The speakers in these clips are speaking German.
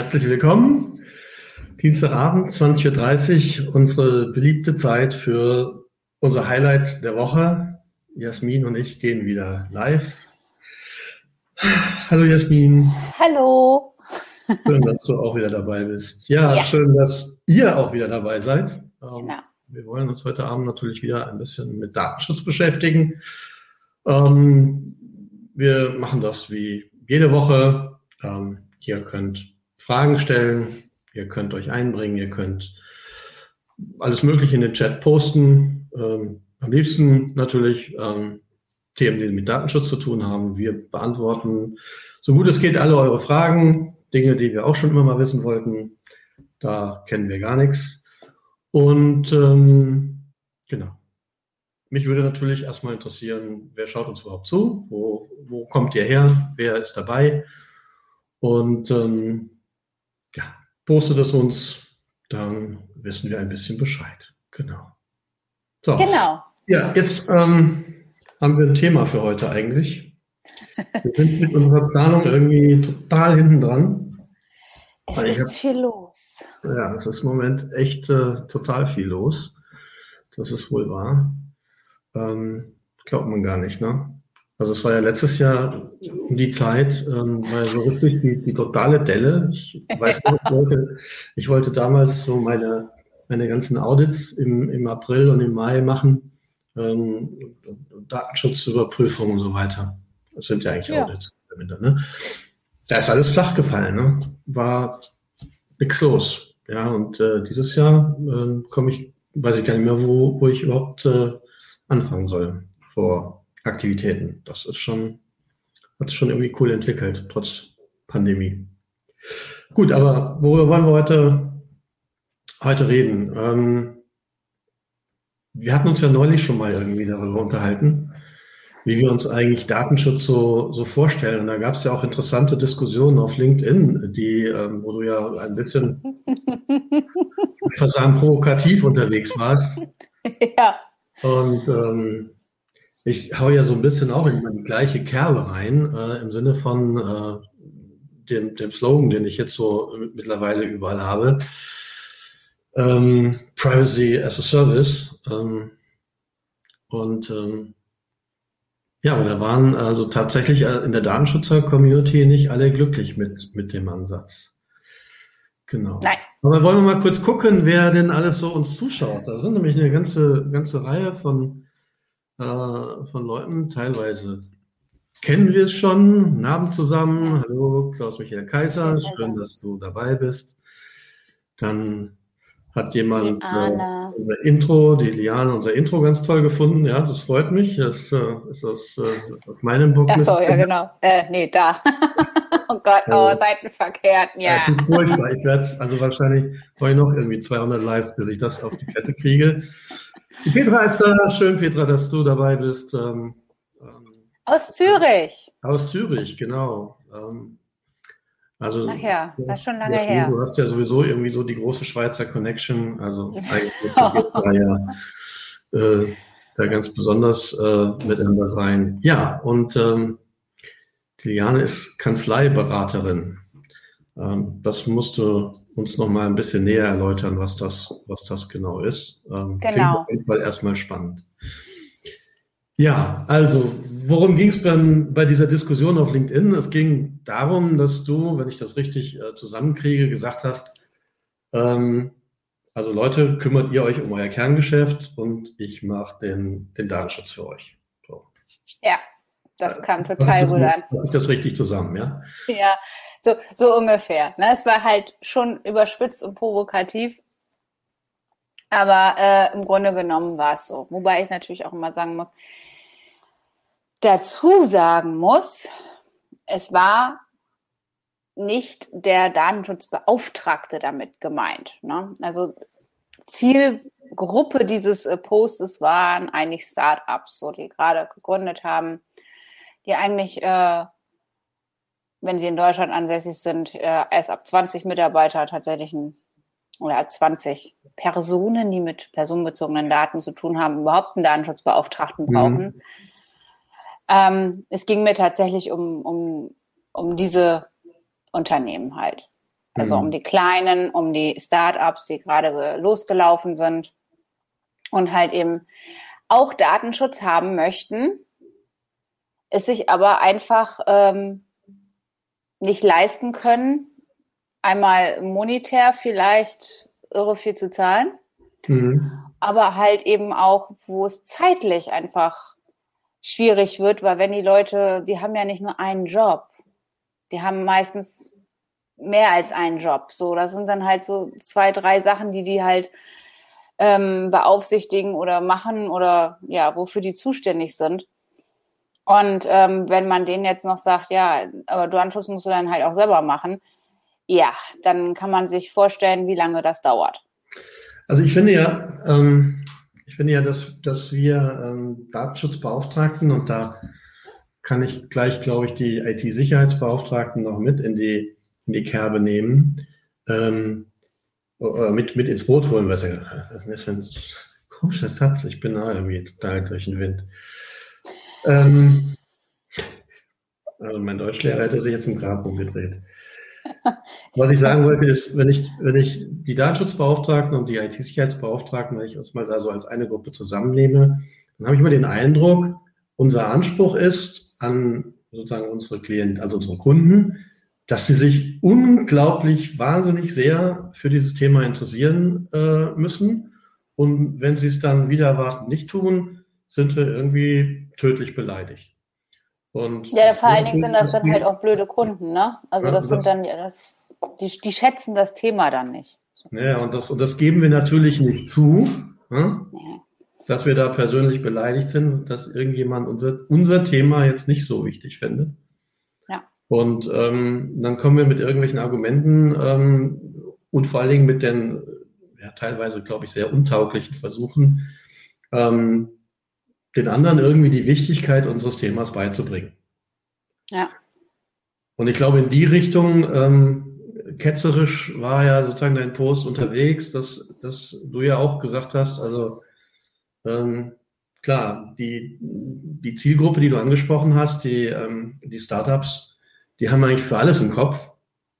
Herzlich willkommen. Dienstagabend, 20.30 Uhr, unsere beliebte Zeit für unser Highlight der Woche. Jasmin und ich gehen wieder live. Hallo Jasmin. Hallo. Schön, dass du auch wieder dabei bist. Ja, ja. schön, dass ihr auch wieder dabei seid. Ähm, genau. Wir wollen uns heute Abend natürlich wieder ein bisschen mit Datenschutz beschäftigen. Ähm, wir machen das wie jede Woche. Ähm, ihr könnt Fragen stellen, ihr könnt euch einbringen, ihr könnt alles Mögliche in den Chat posten. Ähm, am liebsten natürlich ähm, Themen, die mit Datenschutz zu tun haben. Wir beantworten so gut es geht alle eure Fragen, Dinge, die wir auch schon immer mal wissen wollten. Da kennen wir gar nichts. Und ähm, genau. Mich würde natürlich erstmal interessieren, wer schaut uns überhaupt zu? Wo, wo kommt ihr her? Wer ist dabei? Und ähm, ja, postet es uns, dann wissen wir ein bisschen Bescheid. Genau. So. Genau. Ja, jetzt ähm, haben wir ein Thema für heute eigentlich. Wir sind mit unserer Planung irgendwie total hinten dran. Es ist hab, viel los. Ja, es ist im Moment echt äh, total viel los. Das ist wohl wahr. Ähm, glaubt man gar nicht, ne? Also es war ja letztes Jahr um die Zeit, ähm, war so richtig die, die totale Delle. Ich weiß nicht, ich wollte, ich wollte damals so meine, meine ganzen Audits im, im April und im Mai machen, ähm, Datenschutzüberprüfung und so weiter. Das sind ja eigentlich ja. Audits. Ne? Da ist alles flach gefallen, ne? War nichts los. Ja, und äh, dieses Jahr äh, komme ich, weiß ich gar nicht mehr, wo, wo ich überhaupt äh, anfangen soll vor Aktivitäten. Das ist schon, hat sich schon irgendwie cool entwickelt, trotz Pandemie. Gut, aber worüber wollen wir heute, heute reden? Ähm, wir hatten uns ja neulich schon mal irgendwie darüber unterhalten, wie wir uns eigentlich Datenschutz so, so vorstellen. Und da gab es ja auch interessante Diskussionen auf LinkedIn, die, ähm, wo du ja ein bisschen, ich würde sagen, provokativ unterwegs warst. Ja. Und ähm, ich hau ja so ein bisschen auch in die gleiche Kerbe rein, äh, im Sinne von äh, dem, dem Slogan, den ich jetzt so mittlerweile überall habe. Ähm, Privacy as a Service. Ähm, und ähm, ja, aber da waren also tatsächlich äh, in der Datenschutzer-Community nicht alle glücklich mit, mit dem Ansatz. Genau. Nein. Aber wollen wir mal kurz gucken, wer denn alles so uns zuschaut. Da sind nämlich eine ganze, ganze Reihe von äh, von Leuten. Teilweise kennen wir es schon. Abend zusammen. Hallo, Klaus-Michael Kaiser. Schön, dass du dabei bist. Dann hat jemand äh, unser Intro, die Liane, unser Intro ganz toll gefunden. Ja, das freut mich. Das äh, ist aus, äh, auf meinem Book. Ach so, ja, genau. Äh, nee, da. oh Gott, oh, Seitenverkehrt. Ja. Es ist furchtbar. Ich werde es, also wahrscheinlich ich noch irgendwie 200 Lives, bis ich das auf die Kette kriege. Die Petra ist da. Schön, Petra, dass du dabei bist. Ähm, ähm, aus Zürich. Aus Zürich, genau. Ähm, also, Ach ja, das ist schon lange her. Du hast ja sowieso irgendwie so die große Schweizer Connection. Also eigentlich wird da ja äh, da ganz besonders äh, miteinander sein. Ja, und ähm, Liliane ist Kanzleiberaterin. Ähm, das musst du uns noch mal ein bisschen näher erläutern, was das, was das genau ist. Ähm, genau. Auf jeden Fall erstmal spannend. Ja, also worum ging es bei dieser Diskussion auf LinkedIn? Es ging darum, dass du, wenn ich das richtig äh, zusammenkriege, gesagt hast, ähm, also Leute, kümmert ihr euch um euer Kerngeschäft und ich mache den, den Datenschutz für euch. So. Ja, das äh, kam total gut an. Fasse ich das richtig zusammen, ja? Ja, so, so ungefähr. Ne? Es war halt schon überspitzt und provokativ. Aber äh, im Grunde genommen war es so. Wobei ich natürlich auch immer sagen muss, dazu sagen muss, es war nicht der Datenschutzbeauftragte damit gemeint. Ne? Also Zielgruppe dieses äh, Postes waren eigentlich Startups, so die gerade gegründet haben, die eigentlich äh, wenn sie in Deutschland ansässig sind, äh, erst ab 20 Mitarbeiter tatsächlich ein, oder 20 Personen, die mit personenbezogenen Daten zu tun haben, überhaupt einen Datenschutzbeauftragten mhm. brauchen. Mhm. Ähm, es ging mir tatsächlich um, um, um diese Unternehmen halt. Also mhm. um die kleinen, um die Startups, die gerade losgelaufen sind und halt eben auch Datenschutz haben möchten, es sich aber einfach ähm, nicht leisten können, einmal monetär vielleicht irre viel zu zahlen, mhm. aber halt eben auch, wo es zeitlich einfach schwierig wird, weil wenn die Leute, die haben ja nicht nur einen Job, die haben meistens mehr als einen Job. So, das sind dann halt so zwei, drei Sachen, die die halt ähm, beaufsichtigen oder machen oder ja, wofür die zuständig sind. Und ähm, wenn man denen jetzt noch sagt, ja, aber du Anschluss musst du dann halt auch selber machen, ja, dann kann man sich vorstellen, wie lange das dauert. Also ich finde ja, ähm, ich finde ja, dass, dass wir ähm, Datenschutzbeauftragten und da kann ich gleich, glaube ich, die IT-Sicherheitsbeauftragten noch mit in die, in die Kerbe nehmen, ähm, oder mit, mit ins Boot holen, was er, was ist das für ein komischer Satz? Ich bin da irgendwie total durch den Wind. Ähm, also mein Deutschlehrer hätte sich jetzt im Grab umgedreht. Was ich sagen wollte, ist, wenn ich, wenn ich die Datenschutzbeauftragten und die IT-Sicherheitsbeauftragten, wenn ich uns mal da so als eine Gruppe zusammennehme, dann habe ich mal den Eindruck, unser Anspruch ist an sozusagen unsere Klienten, also unsere Kunden, dass sie sich unglaublich wahnsinnig sehr für dieses Thema interessieren äh, müssen. Und wenn sie es dann wieder erwarten nicht tun, sind wir irgendwie tödlich beleidigt. Und ja, vor allen Dingen sind das dann halt auch blöde Kunden, ne? Also ja, das, das sind dann, ja, das, die, die schätzen das Thema dann nicht. Ja, und das, und das geben wir natürlich nicht zu, ne? ja. dass wir da persönlich beleidigt sind, dass irgendjemand unser, unser Thema jetzt nicht so wichtig findet. Ja. Und ähm, dann kommen wir mit irgendwelchen Argumenten ähm, und vor allen Dingen mit den ja, teilweise, glaube ich, sehr untauglichen Versuchen, ähm, den anderen irgendwie die Wichtigkeit unseres Themas beizubringen. Ja. Und ich glaube, in die Richtung, ähm, ketzerisch war ja sozusagen dein Post unterwegs, dass, dass du ja auch gesagt hast, also ähm, klar, die, die Zielgruppe, die du angesprochen hast, die, ähm, die Startups, die haben eigentlich für alles im Kopf,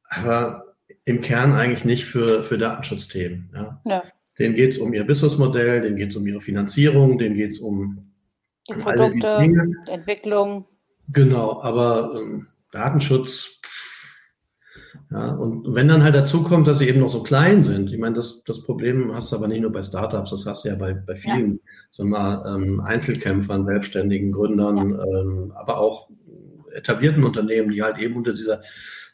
aber im Kern eigentlich nicht für, für Datenschutzthemen. Ja. ja. Denen geht es um ihr Businessmodell, denen geht es um ihre Finanzierung, denen geht es um die Produkte, die Entwicklung. Genau, aber ähm, Datenschutz, ja, und wenn dann halt dazu kommt, dass sie eben noch so klein sind, ich meine, das, das Problem hast du aber nicht nur bei Startups, das hast du ja bei, bei vielen, ja. sagen wir ähm, Einzelkämpfern, Selbstständigen, Gründern, ja. ähm, aber auch etablierten Unternehmen, die halt eben unter dieser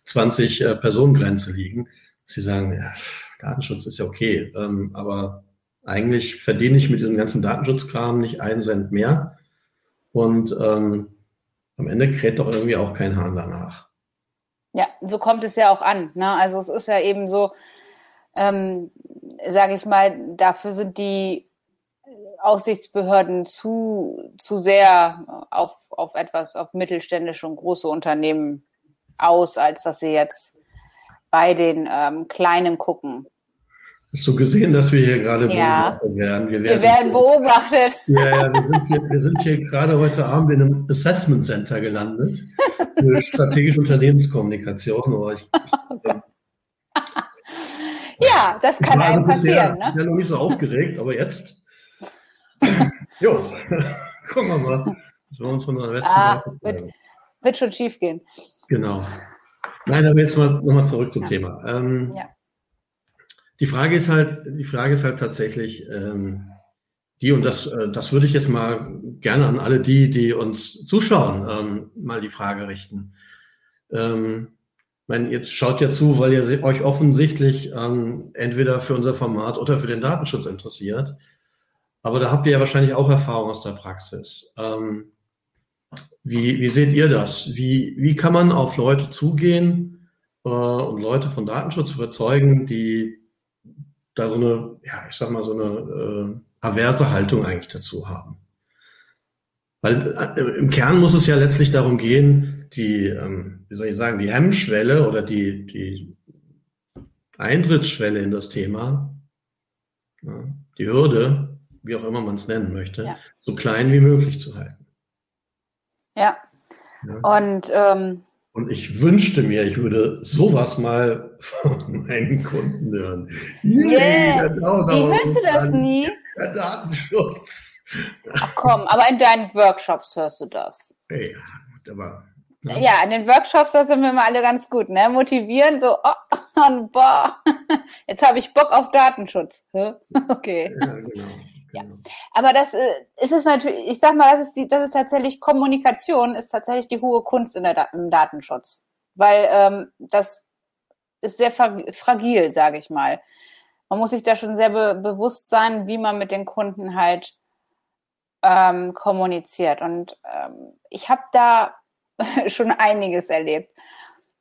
20-Personen-Grenze äh, liegen, sie sagen, ja, Datenschutz ist ja okay, ähm, aber eigentlich verdiene ich mit diesem ganzen Datenschutzkram nicht einen Cent mehr. Und ähm, am Ende kräht doch irgendwie auch kein Hahn danach. Ja, so kommt es ja auch an. Ne? Also es ist ja eben so, ähm, sage ich mal, dafür sind die Aufsichtsbehörden zu, zu sehr auf, auf etwas, auf mittelständische und große Unternehmen aus, als dass sie jetzt bei den ähm, Kleinen gucken. Hast du gesehen, dass wir hier gerade ja. beobachtet werden? Wir werden, wir werden beobachtet. Ja, ja, wir sind, hier, wir sind hier gerade heute Abend in einem Assessment Center gelandet für strategische Unternehmenskommunikation. Oh, ich, ich, ja, das kann einem passieren. Ich ne? bin ja noch nicht so aufgeregt, aber jetzt. jo, gucken wir mal. Das wir uns von der besten ah, Seite wird, wird, schon schief gehen. Genau. Nein, aber jetzt mal nochmal zurück zum ja. Thema. Ähm, ja. Die Frage ist halt, die Frage ist halt tatsächlich ähm, die, und das, äh, das würde ich jetzt mal gerne an alle die, die uns zuschauen, ähm, mal die Frage richten. Ähm, meine, jetzt schaut ja zu, weil ihr euch offensichtlich ähm, entweder für unser Format oder für den Datenschutz interessiert. Aber da habt ihr ja wahrscheinlich auch Erfahrung aus der Praxis. Ähm, wie, wie seht ihr das? Wie, wie kann man auf Leute zugehen äh, und Leute von Datenschutz überzeugen, die da so eine, ja, ich sag mal, so eine äh, averse Haltung eigentlich dazu haben. Weil äh, im Kern muss es ja letztlich darum gehen, die, ähm, wie soll ich sagen, die Hemmschwelle oder die, die Eintrittsschwelle in das Thema, ja, die Hürde, wie auch immer man es nennen möchte, ja. so klein wie möglich zu halten. Ja. ja. Und, ähm, und ich wünschte mir, ich würde sowas mal von meinen Kunden hören. Yeah. Wie hörst du das nie? Der Datenschutz. Ach komm, aber in deinen Workshops hörst du das. Ja, aber Ne? Ja, in den Workshops, da sind wir immer alle ganz gut, ne? Motivieren, so, oh, und boah, jetzt habe ich Bock auf Datenschutz. Okay. Ja, genau. Ja. Genau. Aber das äh, ist es natürlich, ich sag mal, das ist die, das ist tatsächlich Kommunikation, ist tatsächlich die hohe Kunst in der, im Datenschutz. Weil ähm, das ist sehr fragil, sage ich mal. Man muss sich da schon sehr be bewusst sein, wie man mit den Kunden halt ähm, kommuniziert. Und ähm, ich habe da schon einiges erlebt.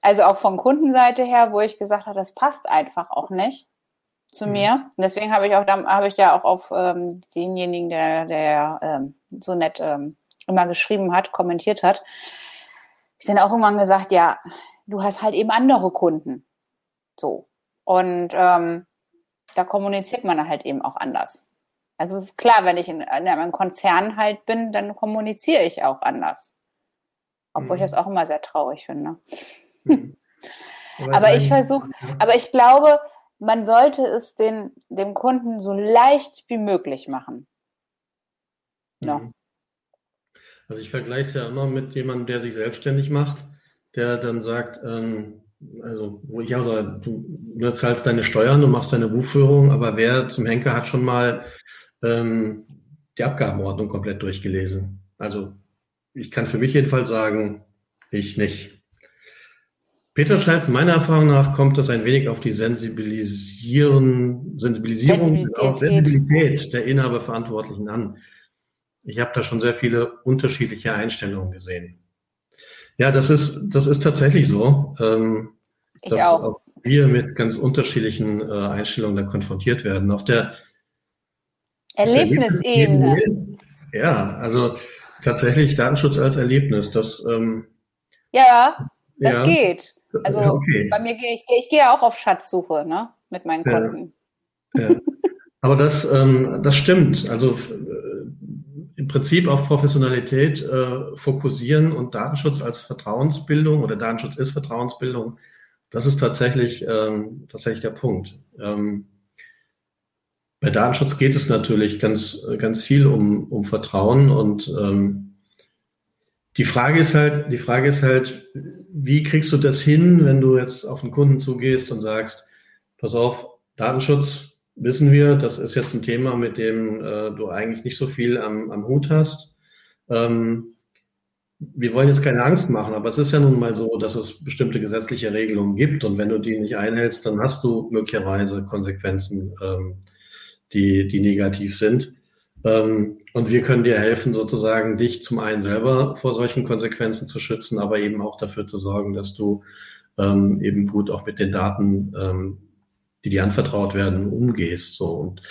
Also auch von Kundenseite her, wo ich gesagt habe, das passt einfach auch nicht zu mhm. mir. Und deswegen habe ich auch habe ich ja auch auf ähm, denjenigen, der, der ähm, so nett ähm, immer geschrieben hat, kommentiert hat, ich dann auch irgendwann gesagt, ja, du hast halt eben andere Kunden. So. Und ähm, da kommuniziert man halt eben auch anders. Also es ist klar, wenn ich in, in einem Konzern halt bin, dann kommuniziere ich auch anders. Obwohl mhm. ich das auch immer sehr traurig finde. Mhm. Aber, aber ich versuche, aber ich glaube, man sollte es den, dem Kunden so leicht wie möglich machen. Ja. Mhm. Also ich vergleiche es ja immer mit jemandem, der sich selbstständig macht, der dann sagt, ähm, also wo ich auch sage, du, du zahlst deine Steuern und machst deine Buchführung, aber wer zum Henker hat schon mal ähm, die Abgabenordnung komplett durchgelesen? Also ich kann für mich jedenfalls sagen, ich nicht. Peter schreibt, meiner Erfahrung nach kommt es ein wenig auf die Sensibilisieren, Sensibilisierung Sensibilität. Sensibilität der Inhaberverantwortlichen an. Ich habe da schon sehr viele unterschiedliche Einstellungen gesehen. Ja, das ist, das ist tatsächlich so, ähm, dass auch. auch. wir mit ganz unterschiedlichen äh, Einstellungen da konfrontiert werden. Auf der Erlebnisebene. Ja, also tatsächlich Datenschutz als Erlebnis. Das, ähm, ja, das ja. geht. Also okay. bei mir gehe ich, ich gehe auch auf Schatzsuche ne, mit meinen Kunden. Ja. ja. Aber das, ähm, das stimmt. Also im Prinzip auf Professionalität äh, fokussieren und Datenschutz als Vertrauensbildung oder Datenschutz ist Vertrauensbildung, das ist tatsächlich, ähm, tatsächlich der Punkt. Ähm, bei Datenschutz geht es natürlich ganz, ganz viel um, um Vertrauen und ähm, die Frage ist halt, die Frage ist halt, wie kriegst du das hin, wenn du jetzt auf einen Kunden zugehst und sagst, pass auf, Datenschutz wissen wir, das ist jetzt ein Thema, mit dem äh, du eigentlich nicht so viel am, am Hut hast. Ähm, wir wollen jetzt keine Angst machen, aber es ist ja nun mal so, dass es bestimmte gesetzliche Regelungen gibt und wenn du die nicht einhältst, dann hast du möglicherweise Konsequenzen ähm, die, die negativ sind. Ähm, und wir können dir helfen, sozusagen dich zum einen selber vor solchen Konsequenzen zu schützen, aber eben auch dafür zu sorgen, dass du ähm, eben gut auch mit den Daten, ähm, die dir anvertraut werden, umgehst. So. Und,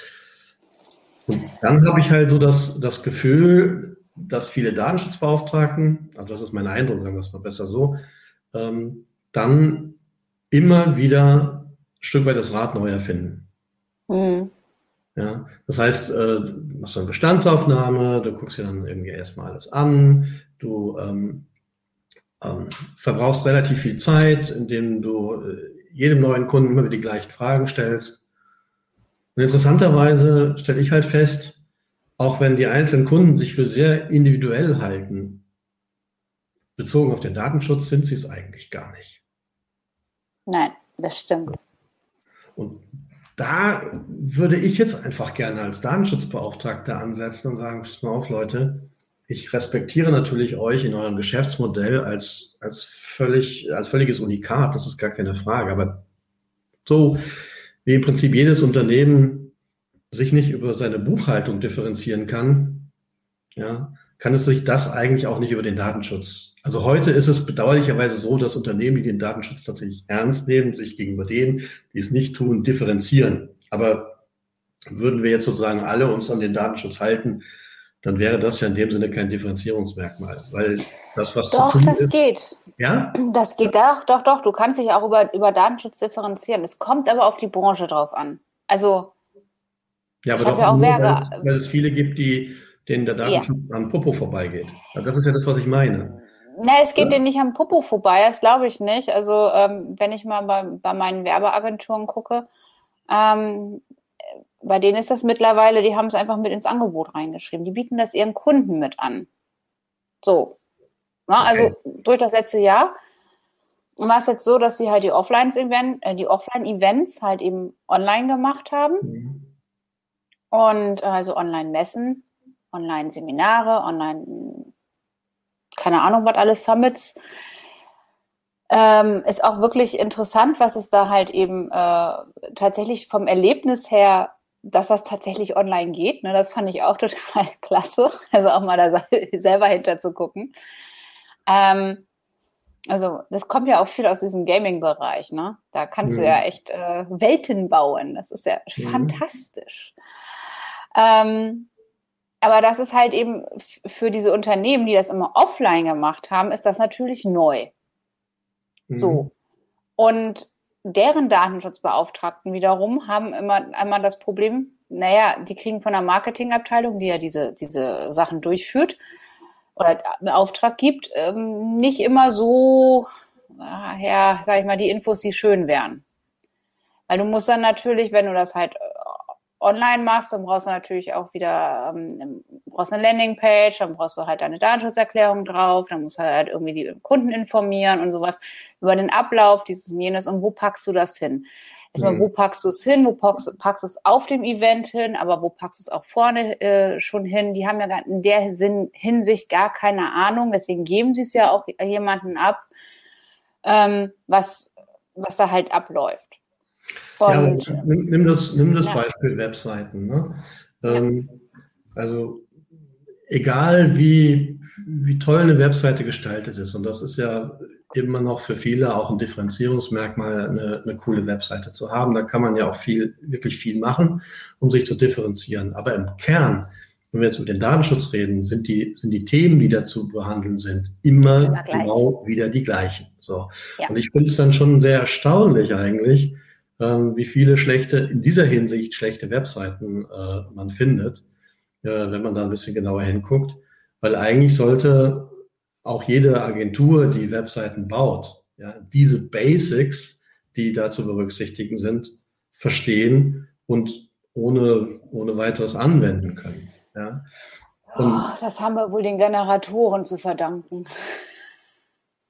und dann habe ich halt so das, das Gefühl, dass viele Datenschutzbeauftragten, also das ist mein Eindruck, sagen wir es mal besser so, ähm, dann immer wieder ein Stück weit das Rad neu erfinden. Mhm. Ja, das heißt, äh, du machst eine Bestandsaufnahme, du guckst dir dann irgendwie erstmal alles an, du ähm, ähm, verbrauchst relativ viel Zeit, indem du äh, jedem neuen Kunden immer wieder die gleichen Fragen stellst. Und interessanterweise stelle ich halt fest, auch wenn die einzelnen Kunden sich für sehr individuell halten, bezogen auf den Datenschutz sind sie es eigentlich gar nicht. Nein, das stimmt. Und da würde ich jetzt einfach gerne als Datenschutzbeauftragter ansetzen und sagen, pass mal auf, Leute, ich respektiere natürlich euch in eurem Geschäftsmodell als, als völlig, als völliges Unikat, das ist gar keine Frage. Aber so wie im Prinzip jedes Unternehmen sich nicht über seine Buchhaltung differenzieren kann, ja, kann es sich das eigentlich auch nicht über den Datenschutz. Also heute ist es bedauerlicherweise so, dass Unternehmen, die den Datenschutz tatsächlich ernst nehmen, sich gegenüber denen, die es nicht tun, differenzieren. Aber würden wir jetzt sozusagen alle uns an den Datenschutz halten, dann wäre das ja in dem Sinne kein Differenzierungsmerkmal, weil das, was doch, zu tun das ist, geht. Ja? Das geht doch, doch, doch. Du kannst dich auch über, über Datenschutz differenzieren. Es kommt aber auf die Branche drauf an. Also, ja, aber doch ja auch nur, weil, es, weil es viele gibt, die denen der Datenschutz ja. an Popo vorbeigeht. Das ist ja das, was ich meine. Na, es geht ja. denen nicht am Popo vorbei, das glaube ich nicht. Also ähm, wenn ich mal bei, bei meinen Werbeagenturen gucke, ähm, bei denen ist das mittlerweile, die haben es einfach mit ins Angebot reingeschrieben. Die bieten das ihren Kunden mit an. So. Na, also okay. Durch das letzte Jahr war es jetzt so, dass sie halt die Offline-Events äh, die Offline halt eben online gemacht haben. Mhm. Und äh, also Online-Messen, Online-Seminare, Online, keine Ahnung, was alles, Summits. Ähm, ist auch wirklich interessant, was es da halt eben äh, tatsächlich vom Erlebnis her dass das tatsächlich online geht. Ne? Das fand ich auch total klasse. Also auch mal da selber hinter zu gucken. Ähm, also das kommt ja auch viel aus diesem Gaming-Bereich. Ne? Da kannst mhm. du ja echt äh, Welten bauen. Das ist ja mhm. fantastisch. Ähm, aber das ist halt eben für diese Unternehmen, die das immer offline gemacht haben, ist das natürlich neu. Mhm. So. Und deren Datenschutzbeauftragten wiederum haben immer einmal das Problem, naja, die kriegen von der Marketingabteilung, die ja diese, diese Sachen durchführt oder Auftrag gibt, ähm, nicht immer so, ja, sag ich mal, die Infos, die schön wären. Weil du musst dann natürlich, wenn du das halt online machst, dann brauchst du natürlich auch wieder, ähm, brauchst eine Landingpage, dann brauchst du halt eine Datenschutzerklärung drauf, dann musst du halt irgendwie die Kunden informieren und sowas über den Ablauf, dieses und jenes und wo packst du das hin? Erstmal, mhm. wo packst du es hin, wo packst, packst du es auf dem Event hin, aber wo packst du es auch vorne äh, schon hin? Die haben ja in der Sinn, Hinsicht gar keine Ahnung, deswegen geben sie es ja auch jemanden ab, ähm, was, was da halt abläuft. Und, ja, nimm, nimm, das, nimm das ja. Beispiel Webseiten. Ne? Ähm, also egal wie, wie toll eine Webseite gestaltet ist, und das ist ja immer noch für viele auch ein Differenzierungsmerkmal, eine, eine coole Webseite zu haben. Da kann man ja auch viel, wirklich viel machen, um sich zu differenzieren. Aber im Kern, wenn wir jetzt über den Datenschutz reden, sind die, sind die Themen, die dazu behandeln sind, immer, immer genau wieder die gleichen. So. Ja. Und ich finde es dann schon sehr erstaunlich eigentlich, wie viele schlechte, in dieser Hinsicht schlechte Webseiten äh, man findet, äh, wenn man da ein bisschen genauer hinguckt. Weil eigentlich sollte auch jede Agentur, die Webseiten baut, ja, diese Basics, die da zu berücksichtigen sind, verstehen und ohne, ohne weiteres anwenden können. Ja. Oh, das haben wir wohl den Generatoren zu verdanken.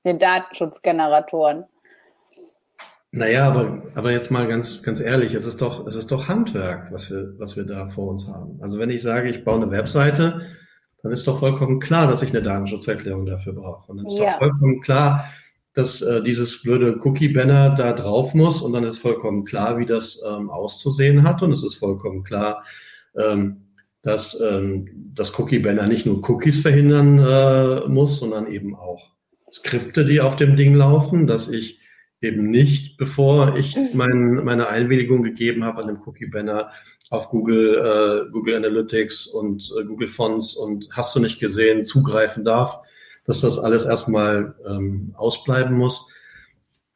Den Datenschutzgeneratoren. Naja, aber, aber jetzt mal ganz, ganz ehrlich, es ist doch, es ist doch Handwerk, was wir, was wir da vor uns haben. Also wenn ich sage, ich baue eine Webseite, dann ist doch vollkommen klar, dass ich eine Datenschutzerklärung dafür brauche. Und dann ist ja. doch vollkommen klar, dass äh, dieses blöde Cookie-Banner da drauf muss und dann ist vollkommen klar, wie das ähm, auszusehen hat und es ist vollkommen klar, ähm, dass ähm, das Cookie-Banner nicht nur Cookies verhindern äh, muss, sondern eben auch Skripte, die auf dem Ding laufen, dass ich eben nicht, bevor ich mein, meine Einwilligung gegeben habe an dem Cookie-Banner auf Google, äh, Google Analytics und äh, Google Fonts und hast du nicht gesehen, zugreifen darf, dass das alles erstmal ähm, ausbleiben muss.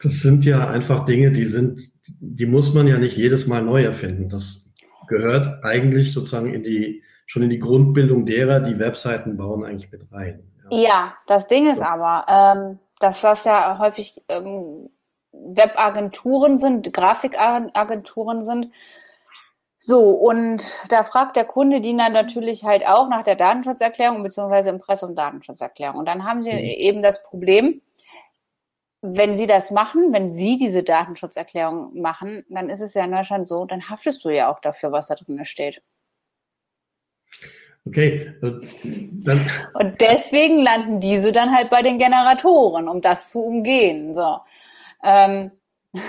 Das sind ja einfach Dinge, die sind, die muss man ja nicht jedes Mal neu erfinden. Das gehört eigentlich sozusagen in die, schon in die Grundbildung derer, die Webseiten bauen, eigentlich mit rein. Ja, ja das Ding ist aber, ähm, dass das ja häufig ähm, Webagenturen sind, Grafikagenturen sind. So, und da fragt der Kunde die dann natürlich halt auch nach der Datenschutzerklärung bzw. Impressum Datenschutzerklärung. Und dann haben sie mhm. eben das Problem, wenn sie das machen, wenn sie diese Datenschutzerklärung machen, dann ist es ja in Deutschland so, dann haftest du ja auch dafür, was da drin steht. Okay. Dann. Und deswegen landen diese dann halt bei den Generatoren, um das zu umgehen. So. Ähm,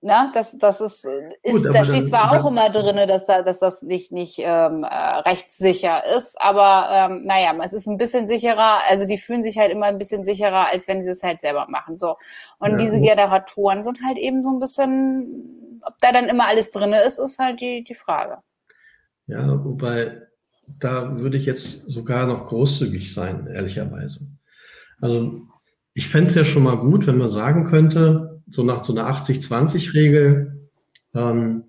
na, das, das ist, ist Gut, da steht zwar auch immer drin, dass, da, dass das nicht, nicht ähm, äh, rechtssicher ist, aber ähm, naja, es ist ein bisschen sicherer, also die fühlen sich halt immer ein bisschen sicherer, als wenn sie es halt selber machen. So. Und ja, diese Generatoren sind halt eben so ein bisschen, ob da dann immer alles drin ist, ist halt die, die Frage. Ja, wobei da würde ich jetzt sogar noch großzügig sein, ehrlicherweise. Also ich fände es ja schon mal gut, wenn man sagen könnte, so nach so einer 80-20-Regel, ähm,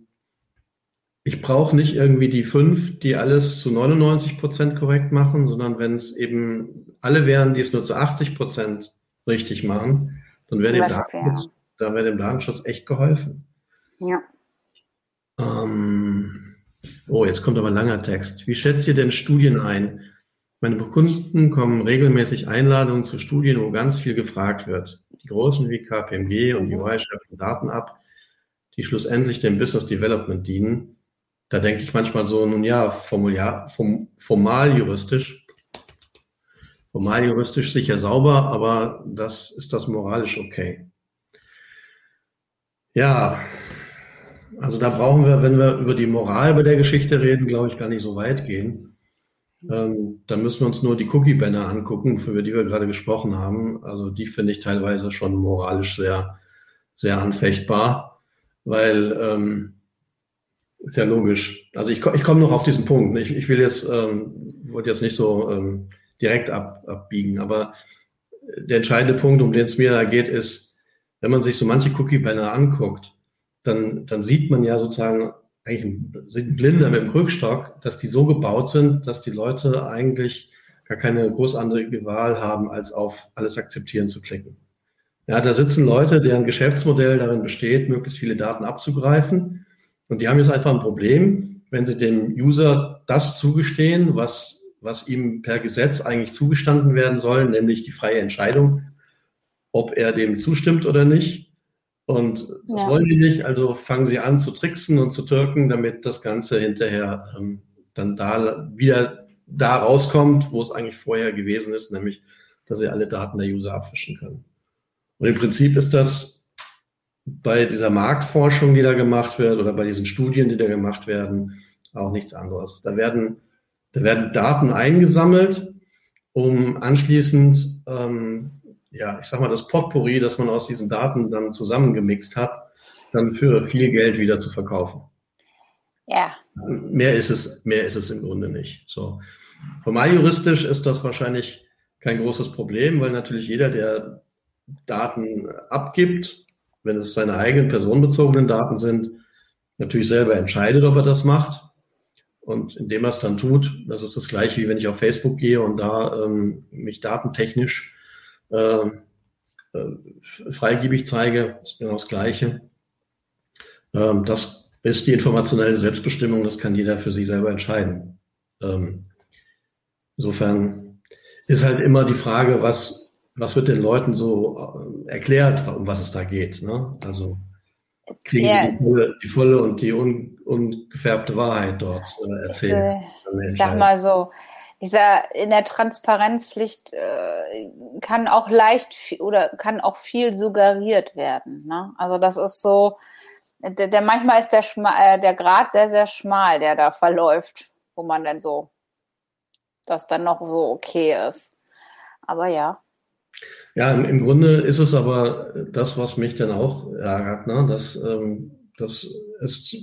ich brauche nicht irgendwie die fünf, die alles zu 99 Prozent korrekt machen, sondern wenn es eben alle wären, die es nur zu 80 Prozent richtig machen, dann wäre dem, Datenschutz, da wäre dem Datenschutz echt geholfen. Ja. Ähm, oh, jetzt kommt aber ein langer Text. Wie schätzt ihr denn Studien ein? Meine Kunden kommen regelmäßig Einladungen zu Studien, wo ganz viel gefragt wird. Die großen wie KPMG und UI schöpfen Daten ab, die schlussendlich dem Business Development dienen. Da denke ich manchmal so, nun ja, formal, formal juristisch, formal juristisch sicher sauber, aber das ist das moralisch okay. Ja, also da brauchen wir, wenn wir über die Moral bei der Geschichte reden, glaube ich, gar nicht so weit gehen. Ähm, da müssen wir uns nur die Cookie-Banner angucken, für die wir gerade gesprochen haben. Also die finde ich teilweise schon moralisch sehr, sehr anfechtbar, weil ähm, ist ja logisch. Also ich, ich komme noch auf diesen Punkt. Ich, ich will jetzt, ähm, wollte jetzt nicht so ähm, direkt ab, abbiegen, aber der entscheidende Punkt, um den es mir da geht, ist, wenn man sich so manche Cookie-Banner anguckt, dann, dann sieht man ja sozusagen eigentlich sind Blinde mit dem Rückstock, dass die so gebaut sind, dass die Leute eigentlich gar keine großartige Wahl haben, als auf alles akzeptieren zu klicken. Ja, da sitzen Leute, deren Geschäftsmodell darin besteht, möglichst viele Daten abzugreifen. Und die haben jetzt einfach ein Problem, wenn sie dem User das zugestehen, was, was ihm per Gesetz eigentlich zugestanden werden soll, nämlich die freie Entscheidung, ob er dem zustimmt oder nicht und das ja. wollen die nicht, also fangen sie an zu tricksen und zu türken, damit das Ganze hinterher ähm, dann da wieder da rauskommt, wo es eigentlich vorher gewesen ist, nämlich, dass sie alle Daten der User abfischen können. Und im Prinzip ist das bei dieser Marktforschung, die da gemacht wird, oder bei diesen Studien, die da gemacht werden, auch nichts anderes. Da werden, da werden Daten eingesammelt, um anschließend ähm, ja, ich sag mal, das Potpourri, das man aus diesen Daten dann zusammengemixt hat, dann für viel Geld wieder zu verkaufen. Ja. Mehr ist es, mehr ist es im Grunde nicht. So. Formal juristisch ist das wahrscheinlich kein großes Problem, weil natürlich jeder, der Daten abgibt, wenn es seine eigenen personenbezogenen Daten sind, natürlich selber entscheidet, ob er das macht. Und indem er es dann tut, das ist das gleiche, wie wenn ich auf Facebook gehe und da ähm, mich datentechnisch äh, äh, freigebig zeige, ist genau das Gleiche. Ähm, das ist die informationelle Selbstbestimmung, das kann jeder für sich selber entscheiden. Ähm, insofern ist halt immer die Frage, was, was wird den Leuten so äh, erklärt, um was es da geht. Ne? Also kriegen ja. sie die volle, die volle, und die un, ungefärbte Wahrheit dort äh, erzählen. Ich, äh, sag mal so, dieser in der Transparenzpflicht äh, kann auch leicht oder kann auch viel suggeriert werden. Ne? Also das ist so, der, der manchmal ist der äh, der Grad sehr sehr schmal, der da verläuft, wo man dann so, das dann noch so okay ist. Aber ja. Ja, im, im Grunde ist es aber das, was mich dann auch ärgert, ne? dass ähm, das ist,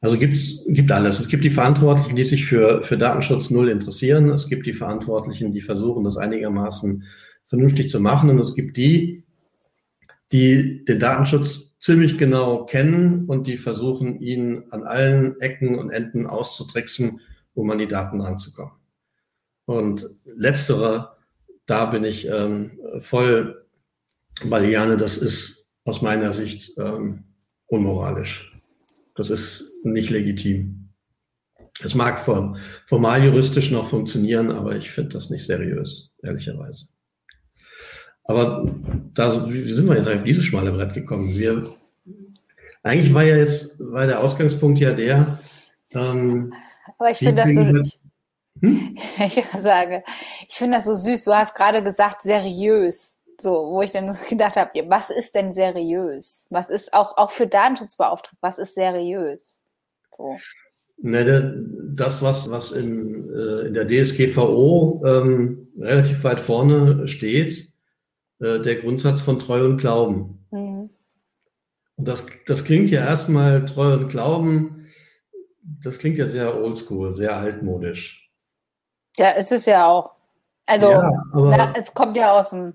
also gibt's, gibt alles. Es gibt die Verantwortlichen, die sich für, für Datenschutz null interessieren. Es gibt die Verantwortlichen, die versuchen, das einigermaßen vernünftig zu machen. Und es gibt die, die den Datenschutz ziemlich genau kennen und die versuchen, ihn an allen Ecken und Enden auszutricksen, um an die Daten ranzukommen. Und letztere, da bin ich ähm, voll bei Liane, das ist aus meiner Sicht ähm, unmoralisch. Das ist nicht legitim. Es mag form, formal juristisch noch funktionieren, aber ich finde das nicht seriös, ehrlicherweise. Aber da wie sind wir jetzt auf dieses schmale Brett gekommen? Wir, eigentlich war ja jetzt, war der Ausgangspunkt ja der, ähm, aber ich finde das so, hm? ich sage, ich finde das so süß. Du hast gerade gesagt, seriös. So, wo ich dann so gedacht habe, was ist denn seriös? Was ist auch, auch für Datenschutzbeauftragte, was ist seriös? So. Ne, das, was, was in, äh, in der DSGVO ähm, relativ weit vorne steht, äh, der Grundsatz von Treu und Glauben. Mhm. Und das, das klingt ja erstmal Treu und Glauben, das klingt ja sehr oldschool, sehr altmodisch. Ja, ist es ja auch. Also, ja, na, es kommt ja aus dem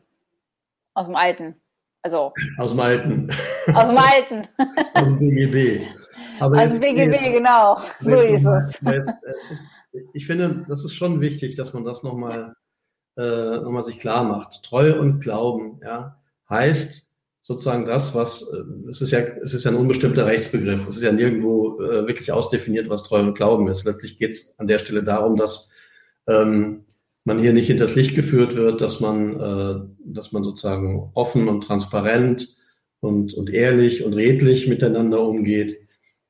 aus dem Alten. Also. Aus dem Alten. Aus dem Alten. aus dem BGB. Aber aus dem BGB, jetzt, genau. So ist es. ich finde, das ist schon wichtig, dass man das nochmal äh, nochmal sich klar macht. Treue und Glauben, ja, heißt sozusagen das, was, äh, es ist ja, es ist ja ein unbestimmter Rechtsbegriff. Es ist ja nirgendwo äh, wirklich ausdefiniert, was Treue und Glauben ist. Letztlich geht es an der Stelle darum, dass ähm, man hier nicht hinters Licht geführt wird, dass man, äh, dass man sozusagen offen und transparent und, und ehrlich und redlich miteinander umgeht.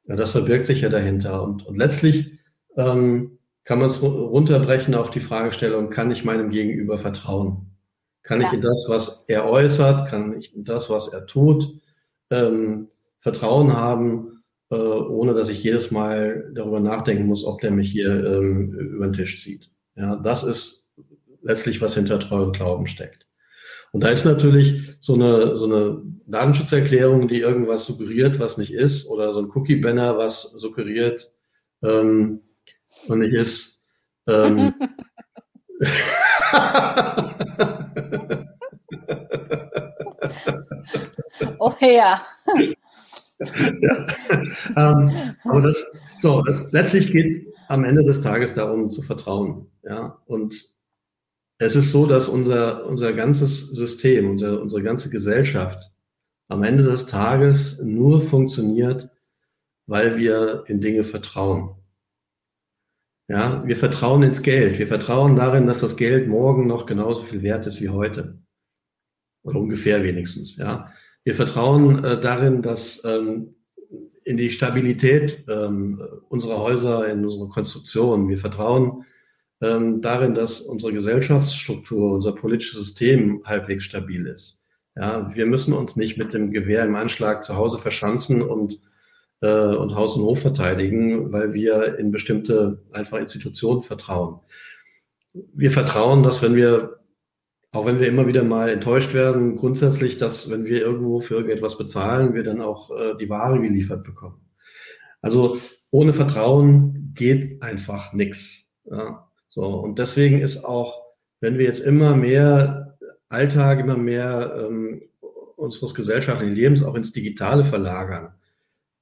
Ja, das verbirgt sich ja dahinter. Und, und letztlich ähm, kann man es runterbrechen auf die Fragestellung, kann ich meinem Gegenüber vertrauen? Kann ja. ich in das, was er äußert, kann ich in das, was er tut, ähm, Vertrauen haben, äh, ohne dass ich jedes Mal darüber nachdenken muss, ob der mich hier ähm, über den Tisch zieht. Ja, das ist letztlich, was hinter Treu und Glauben steckt. Und da ist natürlich so eine, so eine Datenschutzerklärung, die irgendwas suggeriert, was nicht ist, oder so ein Cookie-Banner, was suggeriert ähm, und nicht ist. Ähm, oh ja. ja. Ähm, aber das, so, das, letztlich geht es am Ende des Tages darum zu vertrauen. Ja, und es ist so, dass unser, unser ganzes System, unser, unsere ganze Gesellschaft am Ende des Tages nur funktioniert, weil wir in Dinge vertrauen. Ja, wir vertrauen ins Geld. Wir vertrauen darin, dass das Geld morgen noch genauso viel wert ist wie heute. Oder ungefähr wenigstens, ja. Wir vertrauen äh, darin, dass ähm, in die Stabilität ähm, unserer Häuser, in unsere Konstruktion. Wir vertrauen ähm, darin, dass unsere Gesellschaftsstruktur, unser politisches System halbwegs stabil ist. Ja, wir müssen uns nicht mit dem Gewehr im Anschlag zu Hause verschanzen und, äh, und Haus und Hof verteidigen, weil wir in bestimmte einfach Institutionen vertrauen. Wir vertrauen, dass wenn wir, auch wenn wir immer wieder mal enttäuscht werden, grundsätzlich, dass wenn wir irgendwo für irgendetwas bezahlen, wir dann auch äh, die Ware geliefert bekommen. Also ohne Vertrauen geht einfach nichts. Ja. So, und deswegen ist auch, wenn wir jetzt immer mehr Alltag, immer mehr ähm, unseres gesellschaftlichen Lebens auch ins Digitale verlagern,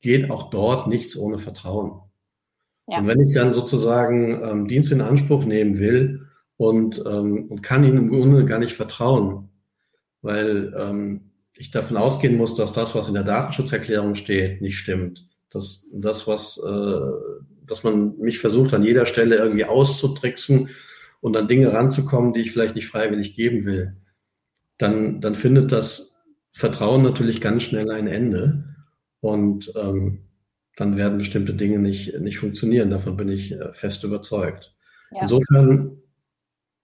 geht auch dort nichts ohne Vertrauen. Ja. Und wenn ich dann sozusagen ähm, Dienst in Anspruch nehmen will und, ähm, und kann ihnen im Grunde gar nicht vertrauen, weil ähm, ich davon ausgehen muss, dass das, was in der Datenschutzerklärung steht, nicht stimmt, dass das, was äh, dass man mich versucht, an jeder Stelle irgendwie auszutricksen und an Dinge ranzukommen, die ich vielleicht nicht freiwillig geben will, dann, dann findet das Vertrauen natürlich ganz schnell ein Ende. Und ähm, dann werden bestimmte Dinge nicht, nicht funktionieren. Davon bin ich äh, fest überzeugt. Ja. Insofern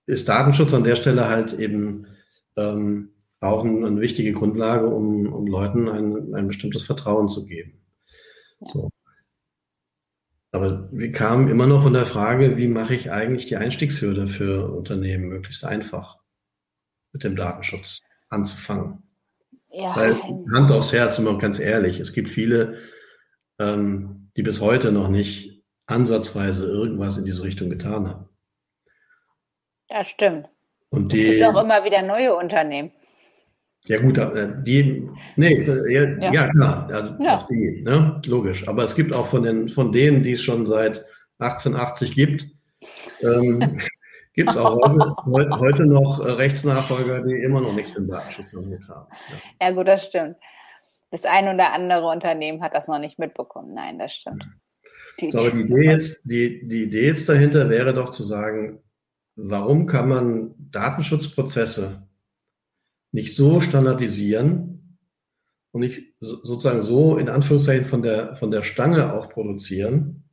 ist Datenschutz an der Stelle halt eben ähm, auch ein, eine wichtige Grundlage, um, um Leuten ein, ein bestimmtes Vertrauen zu geben. Ja. So. Aber wir kamen immer noch von der Frage, wie mache ich eigentlich die Einstiegshürde für Unternehmen möglichst einfach mit dem Datenschutz anzufangen. Ja. Weil Hand aufs Herz, immer ganz ehrlich, es gibt viele, ähm, die bis heute noch nicht ansatzweise irgendwas in diese Richtung getan haben. Das stimmt. Und die, es gibt auch immer wieder neue Unternehmen. Ja gut, äh, die, nee, äh, ja, ja. klar, ja, ja. auch die, ne? logisch. Aber es gibt auch von, den, von denen, die es schon seit 1880 gibt, ähm, gibt es auch heute, heute, noch äh, Rechtsnachfolger, die immer noch nichts mit dem Datenschutz am haben. Ja. ja gut, das stimmt. Das ein oder andere Unternehmen hat das noch nicht mitbekommen. Nein, das stimmt. So, aber die Idee, jetzt, die, die Idee jetzt dahinter wäre doch zu sagen, warum kann man Datenschutzprozesse nicht so standardisieren und nicht sozusagen so in Anführungszeichen von der, von der Stange auch produzieren,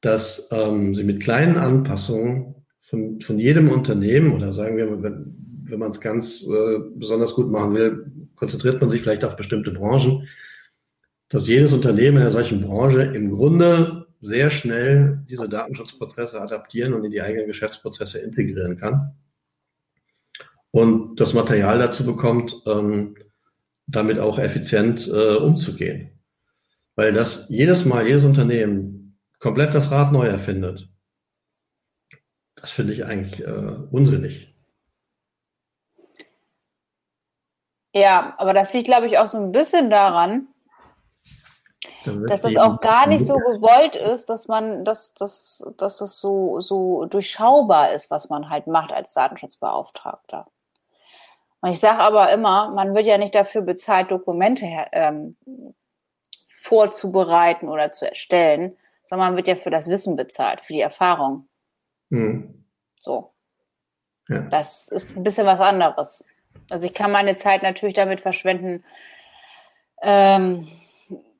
dass ähm, sie mit kleinen Anpassungen von, von jedem Unternehmen oder sagen wir, wenn, wenn man es ganz äh, besonders gut machen will, konzentriert man sich vielleicht auf bestimmte Branchen, dass jedes Unternehmen in einer solchen Branche im Grunde sehr schnell diese Datenschutzprozesse adaptieren und in die eigenen Geschäftsprozesse integrieren kann und das Material dazu bekommt, ähm, damit auch effizient äh, umzugehen. Weil das jedes Mal, jedes Unternehmen komplett das Rad neu erfindet. Das finde ich eigentlich äh, unsinnig. Ja, aber das liegt, glaube ich, auch so ein bisschen daran, Dass es auch gar nicht so gewollt ist, dass man, dass, dass, dass es so, so durchschaubar ist, was man halt macht als Datenschutzbeauftragter. Und ich sage aber immer, man wird ja nicht dafür bezahlt, Dokumente ähm, vorzubereiten oder zu erstellen, sondern man wird ja für das Wissen bezahlt, für die Erfahrung. Mhm. So. Ja. Das ist ein bisschen was anderes. Also ich kann meine Zeit natürlich damit verschwenden, ähm,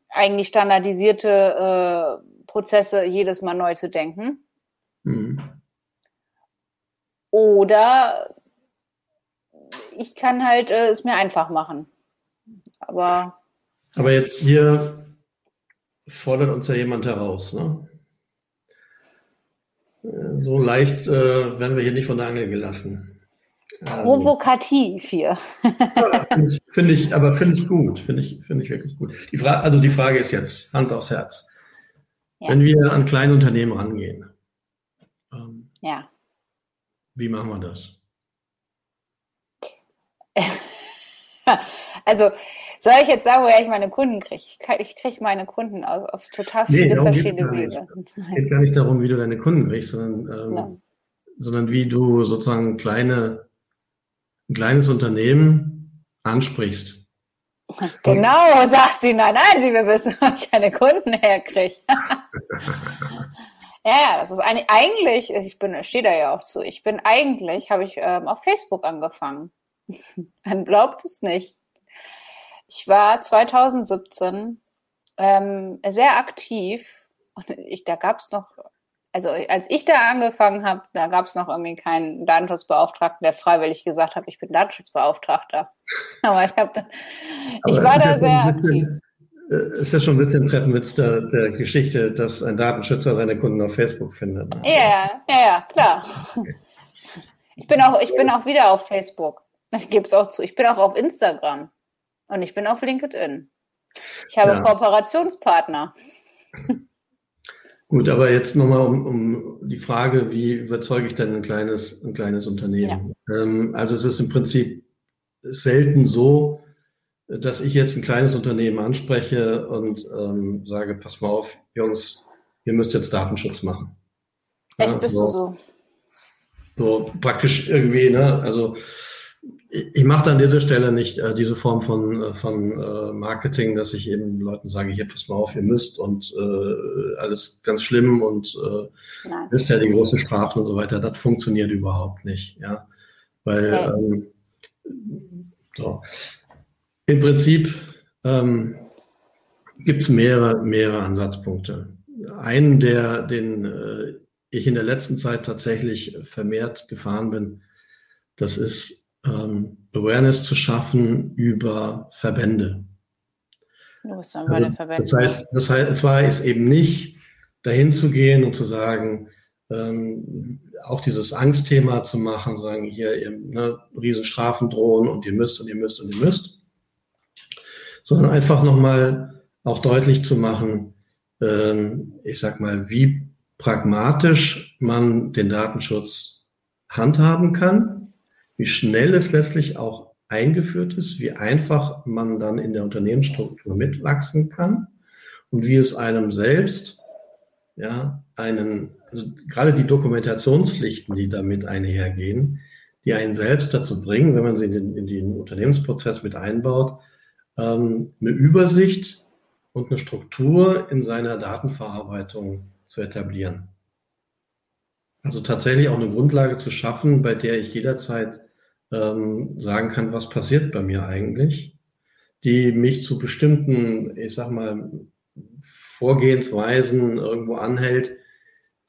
eigentlich standardisierte äh, Prozesse jedes Mal neu zu denken. Mhm. Oder ich kann halt äh, es mir einfach machen. Aber. Aber jetzt hier fordert uns ja jemand heraus. Ne? Äh, so leicht äh, werden wir hier nicht von der Angel gelassen. Also Provokativ hier. ja, finde ich, find ich, aber finde ich gut, finde ich, finde ich wirklich gut. Die Frage, also die Frage ist jetzt, Hand aufs Herz. Ja. Wenn wir an kleine Unternehmen rangehen, ähm, ja. wie machen wir das? Also soll ich jetzt sagen, woher ich meine Kunden kriege? Ich, ich kriege meine Kunden auf, auf total viele nee, verschiedene Wege. Es geht gar nicht darum, wie du deine Kunden kriegst, sondern, ähm, sondern wie du sozusagen kleine, ein kleines Unternehmen ansprichst. Genau, Und, sagt sie. Nein, nein, sie will wissen, ob ich eine Kunden herkriege. ja, das ist eigentlich, ich bin, stehe da ja auch zu. Ich bin eigentlich, habe ich ähm, auf Facebook angefangen. Man glaubt es nicht. Ich war 2017 ähm, sehr aktiv und ich, da gab es noch, also als ich da angefangen habe, da gab es noch irgendwie keinen Datenschutzbeauftragten, der freiwillig gesagt hat, ich bin Datenschutzbeauftragter. Aber ich, hab da, ich war da sehr aktiv. Äh, ist ja schon ein bisschen Treppenwitz der, der Geschichte, dass ein Datenschützer seine Kunden auf Facebook findet. Ne? Ja, ja, ja, klar. Ich bin auch, ich bin auch wieder auf Facebook. Ich gebe es auch zu. Ich bin auch auf Instagram und ich bin auf LinkedIn. Ich habe ja. Kooperationspartner. Gut, aber jetzt nochmal um, um die Frage, wie überzeuge ich denn ein kleines, ein kleines Unternehmen? Ja. Ähm, also es ist im Prinzip selten so, dass ich jetzt ein kleines Unternehmen anspreche und ähm, sage, pass mal auf, Jungs, ihr müsst jetzt Datenschutz machen. Echt ja, bist so, du so? So praktisch irgendwie, ne? Also ich mache da an dieser Stelle nicht äh, diese Form von, äh, von äh, Marketing, dass ich eben Leuten sage, hier, pass mal auf, ihr müsst und äh, alles ganz schlimm und äh, wisst ja die großen Strafen und so weiter. Das funktioniert überhaupt nicht, ja. Weil okay. ähm, so. im Prinzip ähm, gibt es mehrere, mehrere Ansatzpunkte. Einen, der, den äh, ich in der letzten Zeit tatsächlich vermehrt gefahren bin, das ist ähm, Awareness zu schaffen über Verbände. Verbänden. Das heißt, das heißt, zwar ist eben nicht dahin zu gehen und zu sagen, ähm, auch dieses Angstthema zu machen, sagen hier, ihr, ne, Riesenstrafen drohen und ihr müsst und ihr müsst und ihr müsst, sondern einfach nochmal auch deutlich zu machen, ähm, ich sag mal, wie pragmatisch man den Datenschutz handhaben kann wie schnell es letztlich auch eingeführt ist, wie einfach man dann in der Unternehmensstruktur mitwachsen kann und wie es einem selbst, ja, einen, also gerade die Dokumentationspflichten, die damit einhergehen, die einen selbst dazu bringen, wenn man sie in den, in den Unternehmensprozess mit einbaut, ähm, eine Übersicht und eine Struktur in seiner Datenverarbeitung zu etablieren. Also tatsächlich auch eine Grundlage zu schaffen, bei der ich jederzeit ähm, sagen kann, was passiert bei mir eigentlich, die mich zu bestimmten, ich sag mal, Vorgehensweisen irgendwo anhält,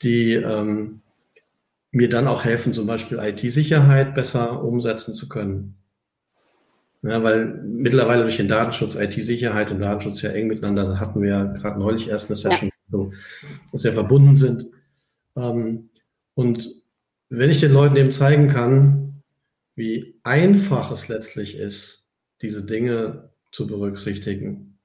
die ähm, mir dann auch helfen, zum Beispiel IT-Sicherheit besser umsetzen zu können. Ja, weil mittlerweile durch den Datenschutz, IT-Sicherheit und Datenschutz ja eng miteinander, hatten wir ja gerade neulich erst eine Session, ja. so, sehr verbunden sind. Ähm, und wenn ich den Leuten eben zeigen kann, wie einfach es letztlich ist, diese Dinge zu berücksichtigen.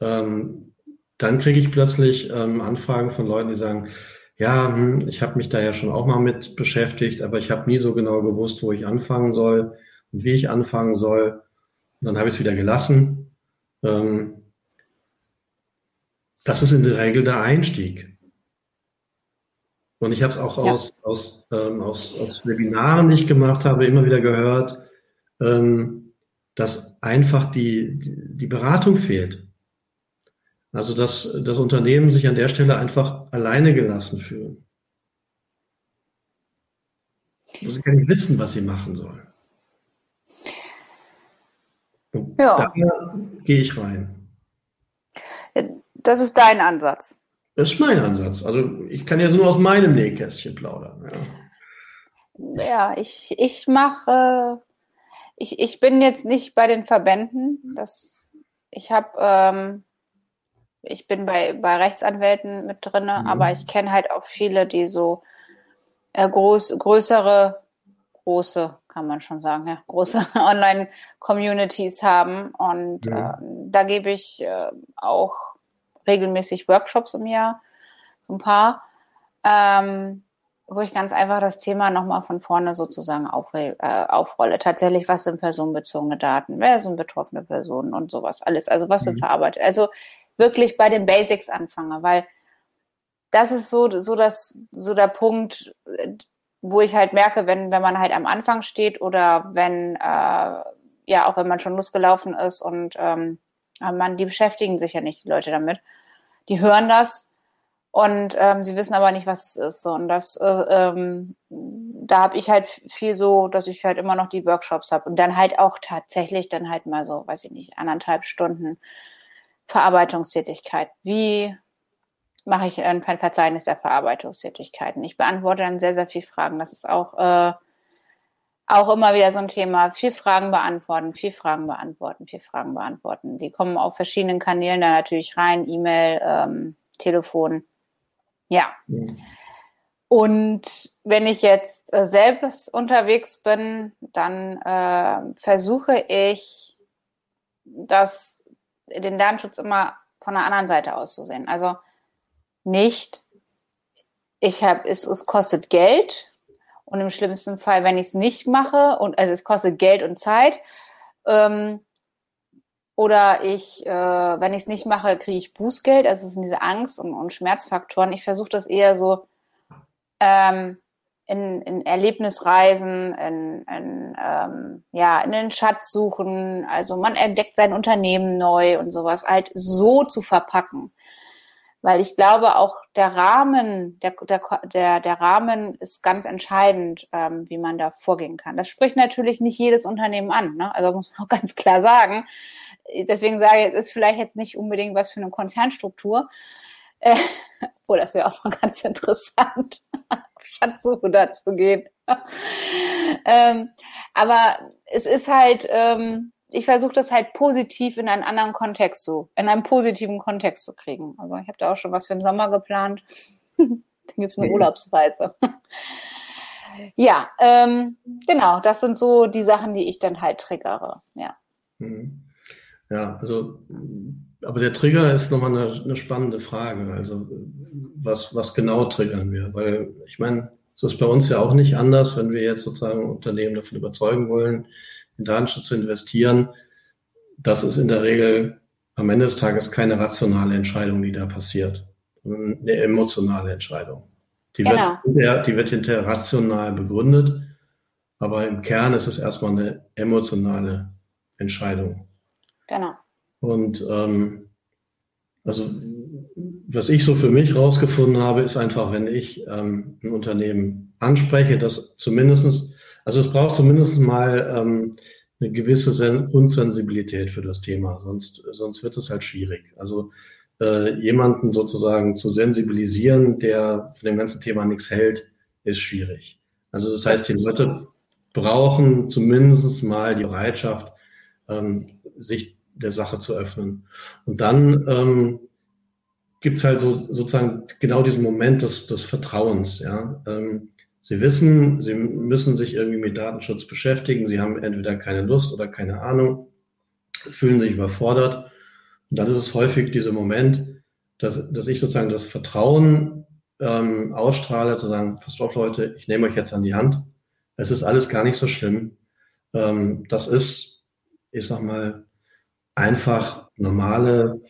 Ähm, dann kriege ich plötzlich ähm, Anfragen von Leuten, die sagen, ja, hm, ich habe mich da ja schon auch mal mit beschäftigt, aber ich habe nie so genau gewusst, wo ich anfangen soll und wie ich anfangen soll. Und dann habe ich es wieder gelassen. Ähm, das ist in der Regel der Einstieg. Und ich habe es auch ja. aus, aus, ähm, aus, aus Webinaren, die ich gemacht habe, immer wieder gehört, ähm, dass einfach die, die, die Beratung fehlt. Also dass das Unternehmen sich an der Stelle einfach alleine gelassen fühlen. Sie gar nicht wissen, was sie machen sollen. Und ja. da gehe ich rein. Das ist dein Ansatz. Das ist mein Ansatz. Also ich kann jetzt nur aus meinem Nähkästchen plaudern. Ja, ja ich, ich mache, ich, ich bin jetzt nicht bei den Verbänden. Das, ich habe, ähm, ich bin bei, bei Rechtsanwälten mit drin, mhm. aber ich kenne halt auch viele, die so äh, groß, größere, große, kann man schon sagen, ja, große Online-Communities haben. Und ja. äh, da gebe ich äh, auch regelmäßig Workshops im Jahr, so ein paar, ähm, wo ich ganz einfach das Thema nochmal von vorne sozusagen aufre äh, aufrolle. Tatsächlich, was sind personenbezogene Daten? Wer sind betroffene Personen und sowas alles? Also was mhm. sind verarbeitet? Also wirklich bei den Basics anfange, weil das ist so, so, das, so der Punkt, wo ich halt merke, wenn, wenn man halt am Anfang steht oder wenn, äh, ja, auch wenn man schon losgelaufen ist und ähm, man, die beschäftigen sich ja nicht, die Leute damit. Die hören das und ähm, sie wissen aber nicht, was es ist. So. Und das, äh, ähm, da habe ich halt viel so, dass ich halt immer noch die Workshops habe und dann halt auch tatsächlich dann halt mal so, weiß ich nicht, anderthalb Stunden Verarbeitungstätigkeit. Wie mache ich ein Verzeichnis der Verarbeitungstätigkeiten? Ich beantworte dann sehr, sehr viele Fragen. Das ist auch, äh, auch immer wieder so ein Thema. Vier Fragen beantworten, vier Fragen beantworten, vier Fragen beantworten. Die kommen auf verschiedenen Kanälen da natürlich rein, E-Mail, ähm, Telefon. Ja. Mhm. Und wenn ich jetzt äh, selbst unterwegs bin, dann äh, versuche ich, das, den Datenschutz immer von der anderen Seite aus zu sehen. Also nicht, ich habe, es, es kostet Geld und im schlimmsten Fall, wenn ich es nicht mache, und also es kostet Geld und Zeit, ähm, oder ich, äh, wenn ich es nicht mache, kriege ich Bußgeld. Also es sind diese Angst- und, und Schmerzfaktoren. Ich versuche das eher so ähm, in, in Erlebnisreisen, in, in, ähm, ja, in den Schatz suchen. Also man entdeckt sein Unternehmen neu und sowas halt so zu verpacken weil ich glaube, auch der Rahmen, der, der, der, der Rahmen ist ganz entscheidend, ähm, wie man da vorgehen kann. Das spricht natürlich nicht jedes Unternehmen an, ne? also muss man auch ganz klar sagen. Deswegen sage ich, es ist vielleicht jetzt nicht unbedingt was für eine Konzernstruktur. Äh, oh, das wäre auch mal ganz interessant, Schatzsuche dazu gehen. ähm, aber es ist halt, ähm, ich versuche das halt positiv in einen anderen Kontext so, in einen positiven Kontext zu kriegen. Also ich habe da auch schon was für den Sommer geplant. Dann gibt es eine mhm. Urlaubsreise. ja, ähm, genau, das sind so die Sachen, die ich dann halt triggere, ja. Mhm. Ja, also, aber der Trigger ist nochmal eine, eine spannende Frage. Also, was, was genau triggern wir? Weil, ich meine, es ist bei uns ja auch nicht anders, wenn wir jetzt sozusagen Unternehmen davon überzeugen wollen, in Datenschutz zu investieren, das ist in der Regel am Ende des Tages keine rationale Entscheidung, die da passiert, sondern eine emotionale Entscheidung. Die, genau. wird, hinterher, die wird hinterher rational begründet, aber im Kern ist es erstmal eine emotionale Entscheidung. Genau. Und ähm, also was ich so für mich rausgefunden habe, ist einfach, wenn ich ähm, ein Unternehmen anspreche, dass zumindestens also es braucht zumindest mal ähm, eine gewisse Sen Grundsensibilität für das Thema, sonst, sonst wird es halt schwierig. Also äh, jemanden sozusagen zu sensibilisieren, der von dem ganzen Thema nichts hält, ist schwierig. Also das heißt, die Leute brauchen zumindest mal die Bereitschaft, ähm, sich der Sache zu öffnen. Und dann ähm, gibt es halt so, sozusagen genau diesen Moment des, des Vertrauens. Ja? Ähm, Sie wissen, Sie müssen sich irgendwie mit Datenschutz beschäftigen. Sie haben entweder keine Lust oder keine Ahnung, fühlen sich überfordert. Und dann ist es häufig dieser Moment, dass, dass ich sozusagen das Vertrauen ähm, ausstrahle, zu sagen, passt auf Leute, ich nehme euch jetzt an die Hand. Es ist alles gar nicht so schlimm. Ähm, das ist, ich sag mal, einfach normale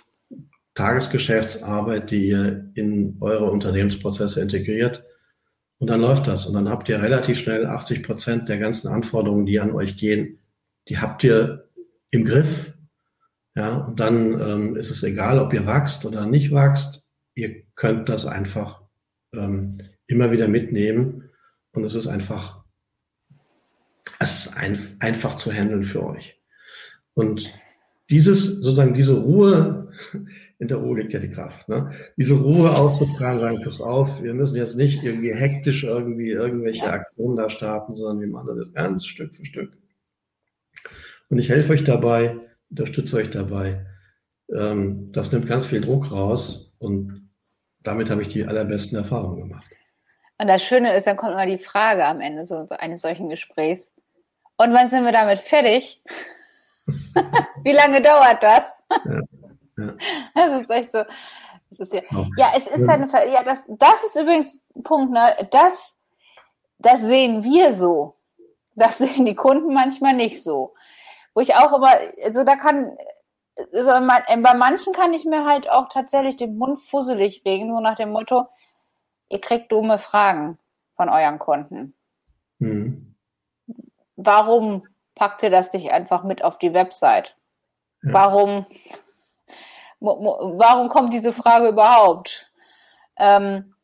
Tagesgeschäftsarbeit, die ihr in eure Unternehmensprozesse integriert. Und dann läuft das. Und dann habt ihr relativ schnell 80 Prozent der ganzen Anforderungen, die an euch gehen, die habt ihr im Griff. Ja, und dann ähm, ist es egal, ob ihr wachst oder nicht wachst. Ihr könnt das einfach ähm, immer wieder mitnehmen. Und es ist einfach, es ist ein, einfach zu handeln für euch. Und dieses, sozusagen diese Ruhe, in der Ruhe liegt ja die Kraft, ne? diese Ruhe aufzutragen, sagen, pass auf, wir müssen jetzt nicht irgendwie hektisch irgendwie irgendwelche Aktionen da starten, sondern wir machen das ganz Stück für Stück. Und ich helfe euch dabei, unterstütze euch dabei. Ähm, das nimmt ganz viel Druck raus und damit habe ich die allerbesten Erfahrungen gemacht. Und das Schöne ist, dann kommt immer die Frage am Ende so, eines solchen Gesprächs. Und wann sind wir damit fertig? Wie lange dauert das? Ja, ja. Das ist echt so. Ist ja, ja, es ist eine, ja, das, das ist übrigens ein Punkt, ne? Das, das sehen wir so. Das sehen die Kunden manchmal nicht so. Wo ich auch immer, also da kann, also bei manchen kann ich mir halt auch tatsächlich den Mund fusselig regen, so nach dem Motto, ihr kriegt dumme Fragen von euren Kunden. Mhm. Warum packt ihr das nicht einfach mit auf die Website? Ja. Warum, warum kommt diese Frage überhaupt? Ähm,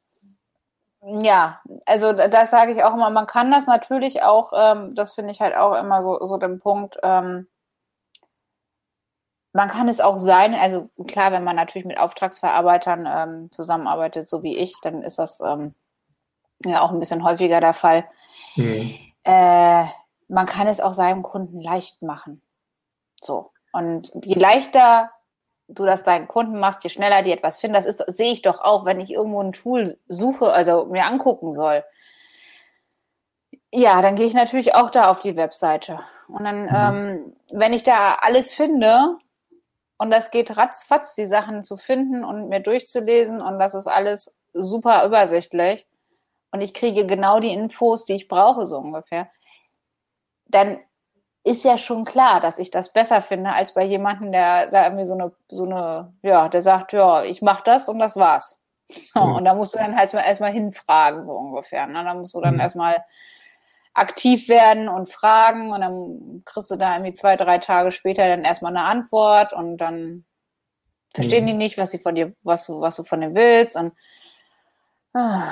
ja, also das sage ich auch immer, man kann das natürlich auch, ähm, das finde ich halt auch immer so, so den Punkt, ähm, man kann es auch sein, also klar, wenn man natürlich mit Auftragsverarbeitern ähm, zusammenarbeitet, so wie ich, dann ist das ähm, ja auch ein bisschen häufiger der Fall. Mhm. Äh, man kann es auch seinem Kunden leicht machen. So. Und je leichter du das deinen Kunden machst, je schneller die etwas finden. Das ist, sehe ich doch auch, wenn ich irgendwo ein Tool suche, also mir angucken soll. Ja, dann gehe ich natürlich auch da auf die Webseite. Und dann, mhm. ähm, wenn ich da alles finde, und das geht ratzfatz, die Sachen zu finden und mir durchzulesen, und das ist alles super übersichtlich. Und ich kriege genau die Infos, die ich brauche, so ungefähr. Dann ist ja schon klar, dass ich das besser finde, als bei jemandem, der da irgendwie so eine, so eine, ja, der sagt, ja, ich mach das und das war's. So, mhm. Und da musst du dann halt erstmal hinfragen, so ungefähr. Ne? Da musst du dann mhm. erstmal aktiv werden und fragen und dann kriegst du da irgendwie zwei, drei Tage später dann erstmal eine Antwort und dann verstehen mhm. die nicht, was sie von dir, was du, was du von denen willst und ah,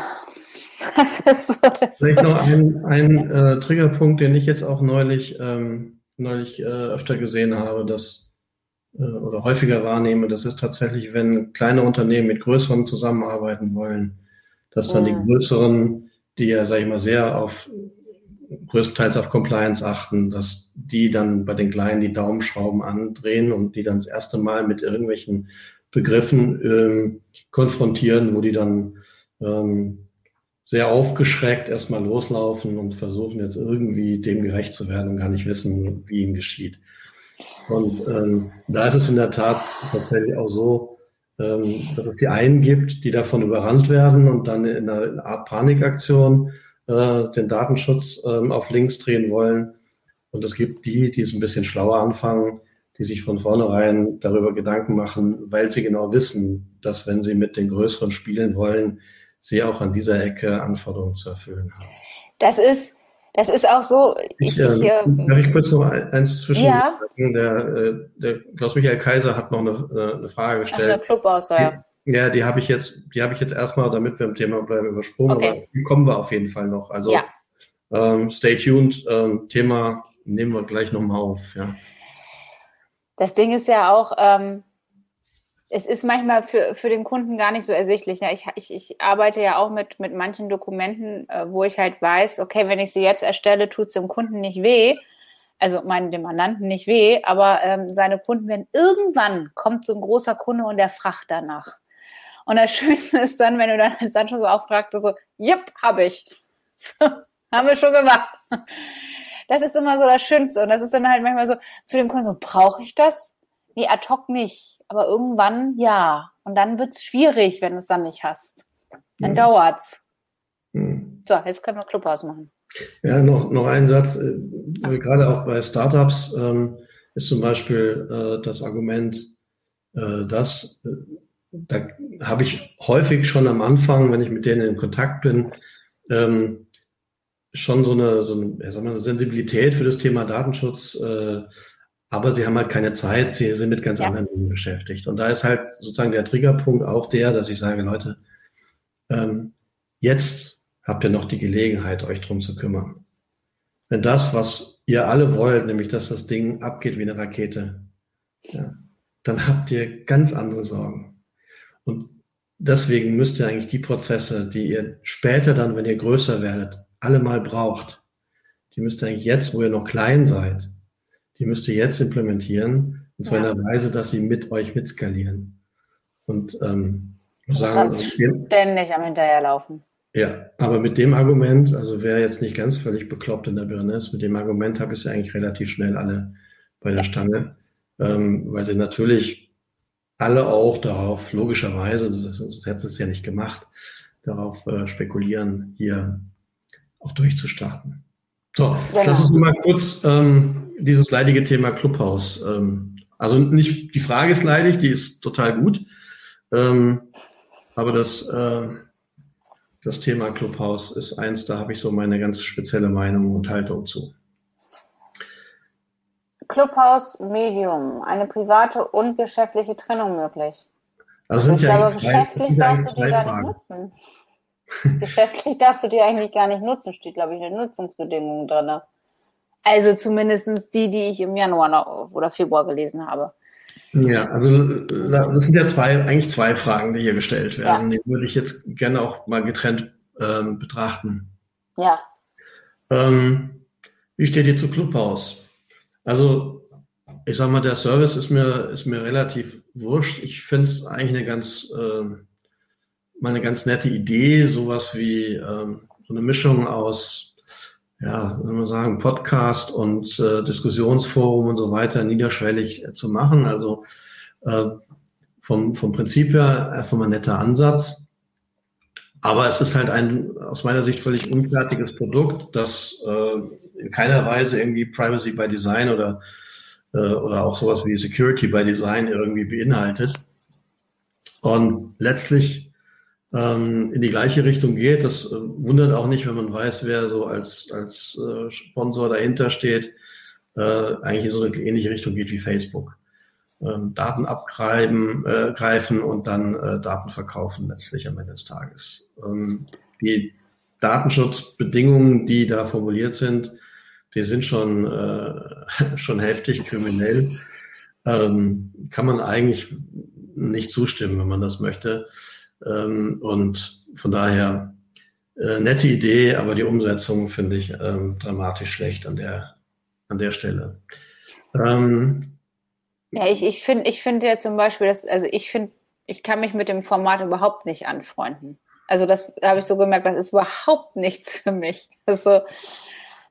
das ist so das. Vielleicht noch ein, ein äh, Triggerpunkt, den ich jetzt auch neulich, ähm, neulich äh, öfter gesehen habe, dass äh, oder häufiger wahrnehme, das ist tatsächlich, wenn kleine Unternehmen mit größeren zusammenarbeiten wollen, dass dann die größeren, die ja, sag ich mal, sehr auf größtenteils auf Compliance achten, dass die dann bei den Kleinen die Daumenschrauben andrehen und die dann das erste Mal mit irgendwelchen Begriffen ähm, konfrontieren, wo die dann ähm, sehr aufgeschreckt erstmal loslaufen und versuchen jetzt irgendwie dem gerecht zu werden und gar nicht wissen, wie ihnen geschieht. Und ähm, da ist es in der Tat tatsächlich auch so, ähm, dass es die einen gibt, die davon überrannt werden und dann in einer, in einer Art Panikaktion äh, den Datenschutz ähm, auf links drehen wollen. Und es gibt die, die es ein bisschen schlauer anfangen, die sich von vornherein darüber Gedanken machen, weil sie genau wissen, dass wenn sie mit den Größeren spielen wollen, sie auch an dieser Ecke Anforderungen zu erfüllen haben. Das ist, das ist auch so. Ich, ich, ich, äh, darf ich kurz noch eins zwischen? Ja. Der, äh, der Klaus-Michael Kaiser hat noch eine, äh, eine Frage gestellt. Ach, eine Clubauswahl. Ja, die habe ich jetzt, die habe ich jetzt erstmal, damit wir im Thema bleiben, übersprungen, okay. aber die kommen wir auf jeden Fall noch. Also ja. ähm, stay tuned. Ähm, Thema nehmen wir gleich nochmal auf. Ja. Das Ding ist ja auch, ähm, es ist manchmal für, für den Kunden gar nicht so ersichtlich. Ja, ich, ich, ich arbeite ja auch mit, mit manchen Dokumenten, äh, wo ich halt weiß, okay, wenn ich sie jetzt erstelle, tut es dem Kunden nicht weh. Also meinen dem Mandanten nicht weh, aber ähm, seine Kunden werden irgendwann kommt so ein großer Kunde und der fragt danach. Und das Schönste ist dann, wenn du dann als schon so jipp, habe ich. So, haben wir schon gemacht. Das ist immer so das Schönste. Und das ist dann halt manchmal so, für den Kunden so, brauche ich das? Nee, ad hoc nicht aber irgendwann ja. Und dann wird es schwierig, wenn du es dann nicht hast. Dann mhm. dauert's. Mhm. So, jetzt können wir Clubhaus machen. Ja, noch, noch ein Satz. Äh, gerade auch bei Startups ähm, ist zum Beispiel äh, das Argument, äh, dass äh, da habe ich häufig schon am Anfang, wenn ich mit denen in Kontakt bin, ähm, schon so eine, so eine, ja, eine Sensibilität für das Thema Datenschutz, äh, aber sie haben halt keine Zeit, sie sind mit ganz ja. anderen Dingen beschäftigt. Und da ist halt sozusagen der Triggerpunkt auch der, dass ich sage, Leute, ähm, jetzt habt ihr noch die Gelegenheit, euch drum zu kümmern. Wenn das, was ihr alle wollt, nämlich dass das Ding abgeht wie eine Rakete, ja, dann habt ihr ganz andere Sorgen. Und deswegen müsst ihr eigentlich die Prozesse, die ihr später dann, wenn ihr größer werdet, alle mal braucht, die müsst ihr eigentlich jetzt, wo ihr noch klein seid, die müsst ihr jetzt implementieren. Und zwar ja. in der Weise, dass sie mit euch mitskalieren. Und ähm, sagen, ständig am Hinterherlaufen. Ja, aber mit dem Argument, also wer jetzt nicht ganz völlig bekloppt in der Birne ist, mit dem Argument habe ich sie eigentlich relativ schnell alle bei der Stange, ähm, weil sie natürlich alle auch darauf, logischerweise, das, hätte es ja nicht gemacht, darauf äh, spekulieren, hier auch durchzustarten. So, genau. lass uns mal kurz ähm, dieses leidige Thema Clubhaus. Ähm, also nicht, die Frage ist leidig, die ist total gut. Ähm, aber das, äh, das Thema Clubhaus ist eins, da habe ich so meine ganz spezielle Meinung und Haltung zu. Clubhaus Medium, eine private und geschäftliche Trennung möglich. Also sind ich ja glaube, zwei, geschäftlich darfst du die gar nicht nutzen. Geschäftlich darfst du die eigentlich gar nicht nutzen, steht, glaube ich, in den Nutzungsbedingungen drin. Also zumindest die, die ich im Januar noch, oder Februar gelesen habe. Ja, also das sind ja zwei, eigentlich zwei Fragen, die hier gestellt werden. Ja. Die würde ich jetzt gerne auch mal getrennt ähm, betrachten. Ja. Ähm, wie steht ihr zu Clubhaus? Also, ich sag mal, der Service ist mir, ist mir relativ wurscht. Ich finde es eigentlich eine ganz, äh, mal eine ganz nette Idee, sowas wie ähm, so eine Mischung aus ja, wenn man sagen, Podcast und äh, Diskussionsforum und so weiter niederschwellig äh, zu machen. Also äh, vom, vom Prinzip her einfach mal ein netter Ansatz. Aber es ist halt ein aus meiner Sicht völlig unfertiges Produkt, das äh, in keiner Weise irgendwie Privacy by Design oder, äh, oder auch sowas wie Security by Design irgendwie beinhaltet. Und letztlich ähm, in die gleiche Richtung geht. Das äh, wundert auch nicht, wenn man weiß, wer so als, als äh, Sponsor dahinter steht, äh, eigentlich in so eine ähnliche Richtung geht wie Facebook. Ähm, Daten abgreifen äh, greifen und dann äh, Daten verkaufen letztlich am Ende des Tages. Ähm, die Datenschutzbedingungen, die da formuliert sind, die sind schon, äh, schon heftig kriminell. Ähm, kann man eigentlich nicht zustimmen, wenn man das möchte. Ähm, und von daher äh, nette Idee, aber die Umsetzung finde ich ähm, dramatisch schlecht an der, an der Stelle. Ähm, ja, ich, ich finde ich finde ja zum Beispiel, dass, also ich finde, ich kann mich mit dem Format überhaupt nicht anfreunden. Also das habe ich so gemerkt, das ist überhaupt nichts für mich. Also,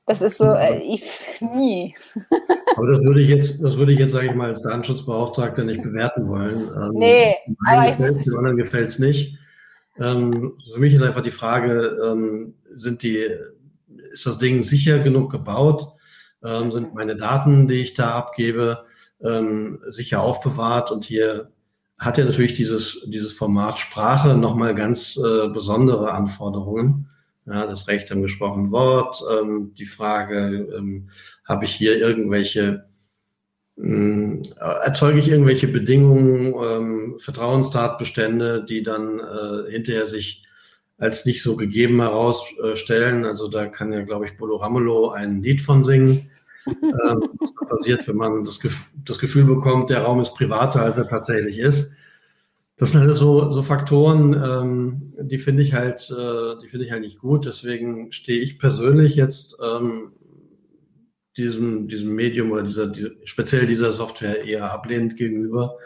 das ist so, äh, ich, nie. Aber das würde ich jetzt, das würde ich jetzt, sage ich mal, als Datenschutzbeauftragter nicht bewerten wollen. Ähm, nee, aber gefällt, dem anderen gefällt es nicht. Ähm, für mich ist einfach die Frage, ähm, sind die, ist das Ding sicher genug gebaut? Ähm, sind meine Daten, die ich da abgebe, ähm, sicher aufbewahrt? Und hier hat ja natürlich dieses, dieses Format Sprache nochmal ganz äh, besondere Anforderungen ja, das Recht am gesprochenen Wort, ähm, die Frage, ähm, habe ich hier irgendwelche, ähm, erzeuge ich irgendwelche Bedingungen, ähm, Vertrauenstatbestände, die dann äh, hinterher sich als nicht so gegeben herausstellen. Also da kann ja, glaube ich, Bolo Ramelow ein Lied von singen. ähm, was passiert, wenn man das, Gef das Gefühl bekommt, der Raum ist privater, als er tatsächlich ist. Das sind halt so, so Faktoren, ähm, die finde ich halt, äh, die finde ich halt nicht gut. Deswegen stehe ich persönlich jetzt ähm, diesem, diesem Medium oder dieser, dieser, speziell dieser Software eher ablehnend gegenüber.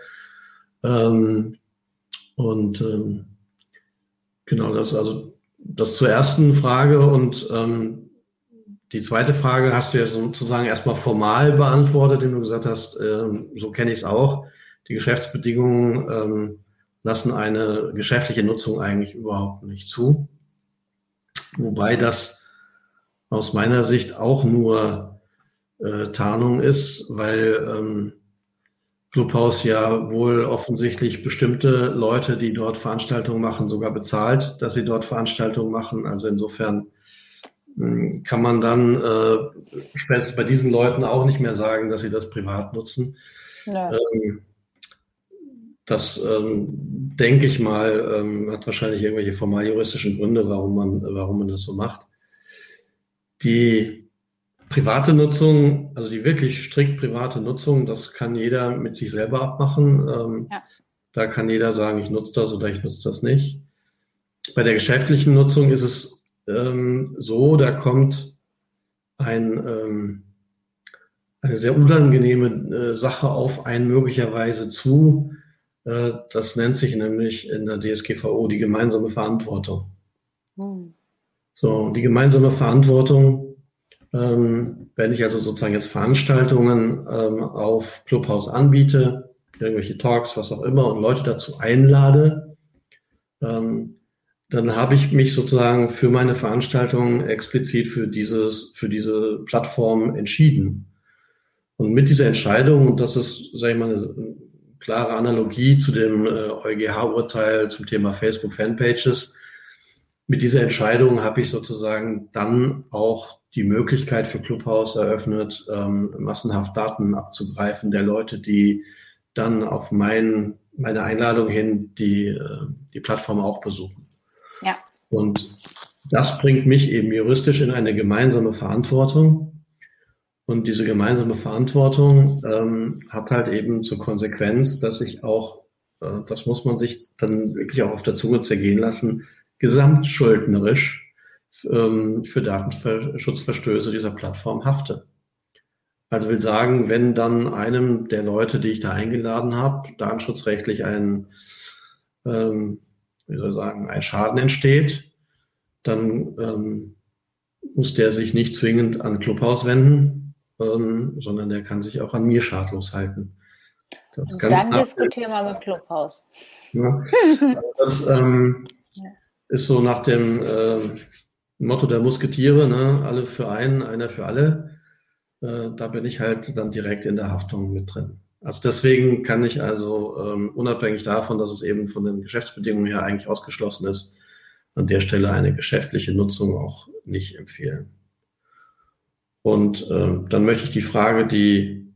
Ähm, und ähm, genau das, also das zur ersten Frage und ähm, die zweite Frage hast du ja sozusagen erstmal formal beantwortet, indem du gesagt hast, äh, so kenne ich es auch. Die Geschäftsbedingungen ähm, lassen eine geschäftliche Nutzung eigentlich überhaupt nicht zu. Wobei das aus meiner Sicht auch nur äh, Tarnung ist, weil ähm, Clubhouse ja wohl offensichtlich bestimmte Leute, die dort Veranstaltungen machen, sogar bezahlt, dass sie dort Veranstaltungen machen. Also insofern hm, kann man dann äh, spätestens bei diesen Leuten auch nicht mehr sagen, dass sie das privat nutzen. Ja. Ähm, das ähm, denke ich mal, ähm, hat wahrscheinlich irgendwelche formal juristischen Gründe, warum man, warum man das so macht. Die private Nutzung, also die wirklich strikt private Nutzung, das kann jeder mit sich selber abmachen. Ähm, ja. Da kann jeder sagen, ich nutze das oder ich nutze das nicht. Bei der geschäftlichen Nutzung ist es ähm, so, da kommt ein, ähm, eine sehr unangenehme äh, Sache auf einen möglicherweise zu. Äh, das nennt sich nämlich in der DSGVO die gemeinsame Verantwortung. Hm. So, die gemeinsame Verantwortung, ähm, wenn ich also sozusagen jetzt Veranstaltungen ähm, auf Clubhouse anbiete, irgendwelche Talks, was auch immer, und Leute dazu einlade, ähm, dann habe ich mich sozusagen für meine Veranstaltung explizit für dieses, für diese Plattform entschieden. Und mit dieser Entscheidung, und das ist, sage ich mal, eine klare Analogie zu dem äh, EuGH-Urteil zum Thema Facebook-Fanpages, mit dieser Entscheidung habe ich sozusagen dann auch die Möglichkeit für Clubhouse eröffnet, ähm, massenhaft Daten abzugreifen der Leute, die dann auf mein, meine Einladung hin die, äh, die Plattform auch besuchen. Ja. Und das bringt mich eben juristisch in eine gemeinsame Verantwortung. Und diese gemeinsame Verantwortung ähm, hat halt eben zur Konsequenz, dass ich auch, äh, das muss man sich dann wirklich auch auf der Zunge zergehen lassen, gesamtschuldnerisch ähm, für Datenschutzverstöße dieser Plattform hafte. Also will sagen, wenn dann einem der Leute, die ich da eingeladen habe, datenschutzrechtlich ein ähm, wie soll ich sagen, ein Schaden entsteht, dann ähm, muss der sich nicht zwingend an Clubhouse wenden, ähm, sondern der kann sich auch an mir schadlos halten. Das dann diskutieren wir mit Clubhouse. Ja, das ähm, ja. ist so nach dem äh, Motto der Musketiere, ne? alle für einen, einer für alle. Äh, da bin ich halt dann direkt in der Haftung mit drin. Also deswegen kann ich also ähm, unabhängig davon, dass es eben von den Geschäftsbedingungen her eigentlich ausgeschlossen ist, an der Stelle eine geschäftliche Nutzung auch nicht empfehlen. Und ähm, dann möchte ich die Frage, die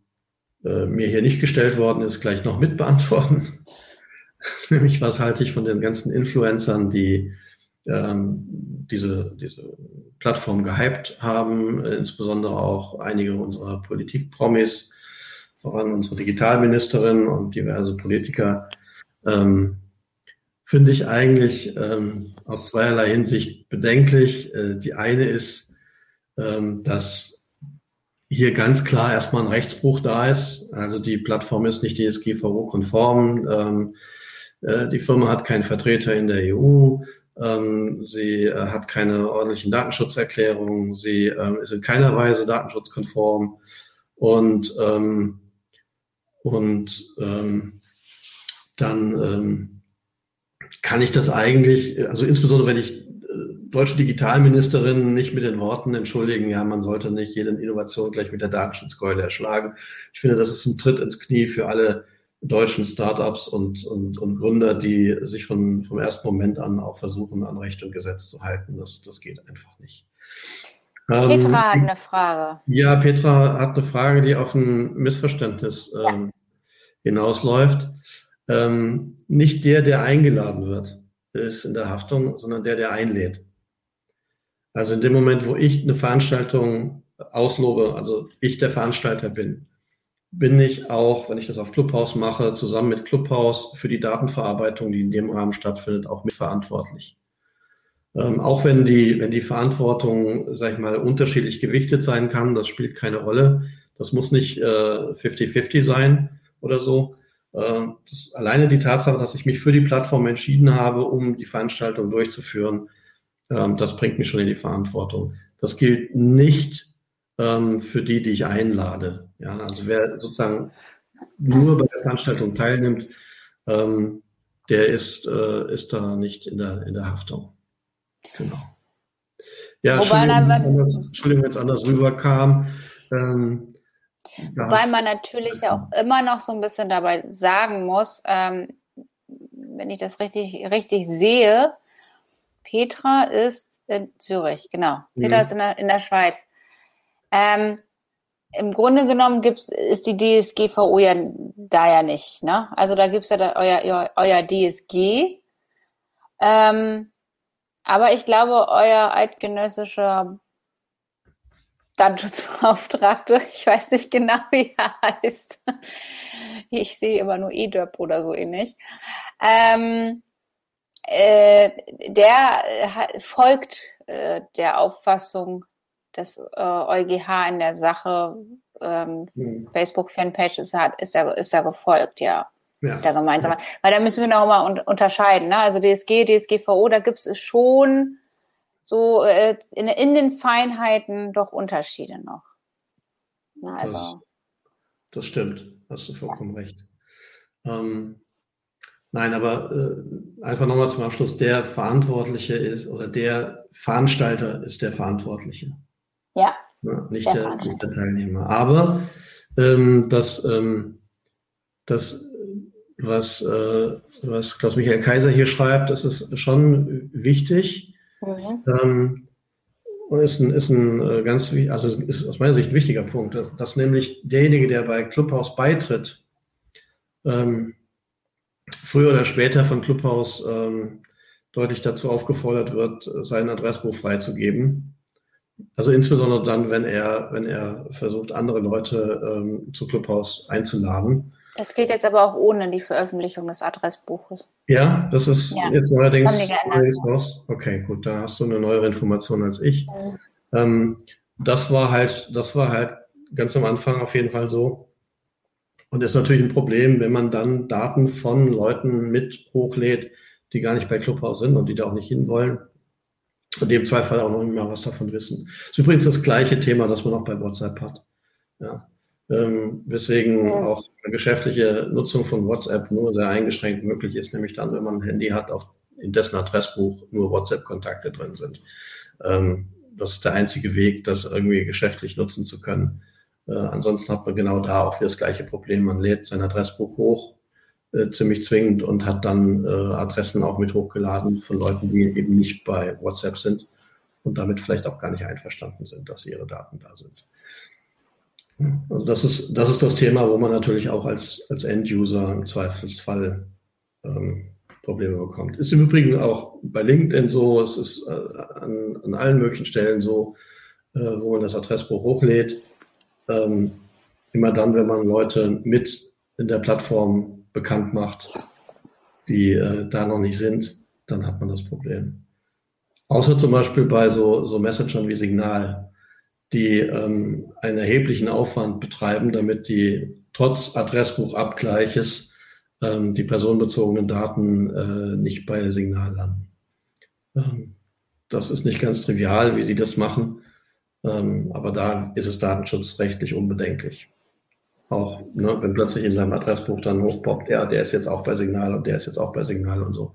äh, mir hier nicht gestellt worden ist, gleich noch mit beantworten. Nämlich, was halte ich von den ganzen Influencern, die ähm, diese, diese Plattform gehypt haben, insbesondere auch einige unserer Politikpromis, voran unsere Digitalministerin und diverse Politiker, ähm, finde ich eigentlich ähm, aus zweierlei Hinsicht bedenklich. Äh, die eine ist, ähm, dass hier ganz klar erstmal ein Rechtsbruch da ist. Also die Plattform ist nicht DSGVO-konform. Ähm, äh, die Firma hat keinen Vertreter in der EU. Ähm, sie äh, hat keine ordentlichen Datenschutzerklärungen. Sie ähm, ist in keiner Weise datenschutzkonform. Und ähm, und ähm, dann ähm, kann ich das eigentlich, also insbesondere wenn ich deutsche Digitalministerin nicht mit den Worten entschuldigen, ja, man sollte nicht jede Innovation gleich mit der Datenschutzkeule erschlagen. Ich finde, das ist ein Tritt ins Knie für alle deutschen Startups und, und, und Gründer, die sich von, vom ersten Moment an auch versuchen, an Recht und Gesetz zu halten. Das, das geht einfach nicht. Petra ähm, hat eine Frage. Ja, Petra hat eine Frage, die auf ein Missverständnis ja. ähm, hinausläuft. Ähm, nicht der, der eingeladen wird, ist in der Haftung, sondern der, der einlädt. Also in dem Moment, wo ich eine Veranstaltung auslobe, also ich der Veranstalter bin, bin ich auch, wenn ich das auf Clubhouse mache, zusammen mit Clubhouse für die Datenverarbeitung, die in dem Rahmen stattfindet, auch mitverantwortlich. Ähm, auch wenn die, wenn die Verantwortung, sag ich mal, unterschiedlich gewichtet sein kann, das spielt keine Rolle. Das muss nicht 50-50 äh, sein oder so. Äh, alleine die Tatsache, dass ich mich für die Plattform entschieden habe, um die Veranstaltung durchzuführen, das bringt mich schon in die Verantwortung. Das gilt nicht ähm, für die, die ich einlade. Ja, also wer sozusagen nur bei der Veranstaltung teilnimmt, ähm, der ist, äh, ist da nicht in der, in der Haftung. Genau. Ja, Wobei Entschuldigung, wenn es anders rüberkam. Ähm, Wobei man natürlich auch immer noch so ein bisschen dabei sagen muss, ähm, wenn ich das richtig, richtig sehe, Petra ist in Zürich, genau. Petra mhm. ist in der, in der Schweiz. Ähm, Im Grunde genommen gibt's, ist die DSGVO ja da ja nicht. Ne? Also da gibt es ja da euer, euer, euer DSG. Ähm, aber ich glaube, euer eidgenössischer Datenschutzbeauftragte, ich weiß nicht genau, wie er heißt. Ich sehe immer nur EDOP oder so ähnlich. Ähm, äh, der äh, folgt äh, der Auffassung des äh, EuGH in der Sache. Ähm, mhm. Facebook-Fanpage ist, ist, da, ist da gefolgt, ja. Ja. Der gemeinsame. Ja. Weil da müssen wir noch mal un unterscheiden. Ne? Also DSG, DSGVO, da gibt es schon so äh, in, in, den Feinheiten doch Unterschiede noch. Na, also. das, das stimmt, hast du vollkommen recht. Ähm, nein, aber äh, einfach nochmal zum Abschluss, der Verantwortliche ist oder der Veranstalter ist der Verantwortliche. Ja. ja nicht, der, der nicht, der, Teilnehmer. Aber ähm, das, ähm, das was, äh, was Klaus-Michael Kaiser hier schreibt, das ist schon wichtig. Mhm. Ähm, ist ein, ist ein äh, ganz, also ist aus meiner Sicht ein wichtiger Punkt, dass nämlich derjenige, der bei Clubhouse beitritt, ähm, früher oder später von Clubhouse ähm, deutlich dazu aufgefordert wird, sein Adressbuch freizugeben. Also insbesondere dann, wenn er, wenn er versucht, andere Leute ähm, zu Clubhouse einzuladen. Das geht jetzt aber auch ohne die Veröffentlichung des Adressbuches. Ja, das ist ja. jetzt neuerdings, neuerdings raus. Okay, gut, da hast du eine neuere Information als ich. Mhm. Ähm, das war halt, das war halt ganz am Anfang auf jeden Fall so. Und ist natürlich ein Problem, wenn man dann Daten von Leuten mit hochlädt, die gar nicht bei Clubhouse sind und die da auch nicht hinwollen. Und dem Zweifel auch noch nicht mehr was davon wissen. Das ist übrigens das gleiche Thema, das man auch bei WhatsApp hat. Ja ähm, weswegen auch eine geschäftliche Nutzung von WhatsApp nur sehr eingeschränkt möglich ist, nämlich dann, wenn man ein Handy hat, auf, in dessen Adressbuch nur WhatsApp-Kontakte drin sind. Ähm, das ist der einzige Weg, das irgendwie geschäftlich nutzen zu können. Äh, ansonsten hat man genau da auch wieder das gleiche Problem. Man lädt sein Adressbuch hoch, äh, ziemlich zwingend und hat dann äh, Adressen auch mit hochgeladen von Leuten, die eben nicht bei WhatsApp sind und damit vielleicht auch gar nicht einverstanden sind, dass ihre Daten da sind. Also das ist, das ist das Thema, wo man natürlich auch als, als End-User im Zweifelsfall ähm, Probleme bekommt. Ist im Übrigen auch bei LinkedIn so, es ist äh, an, an allen möglichen Stellen so, äh, wo man das Adressbuch hochlädt. Ähm, immer dann, wenn man Leute mit in der Plattform bekannt macht, die äh, da noch nicht sind, dann hat man das Problem. Außer zum Beispiel bei so, so Messagern wie Signal die ähm, einen erheblichen Aufwand betreiben, damit die trotz Adressbuchabgleiches ähm, die personenbezogenen Daten äh, nicht bei Signal landen. Ähm, das ist nicht ganz trivial, wie sie das machen, ähm, aber da ist es datenschutzrechtlich unbedenklich. Auch ne, wenn plötzlich in seinem Adressbuch dann hochpoppt, ja, der ist jetzt auch bei Signal und der ist jetzt auch bei Signal und so.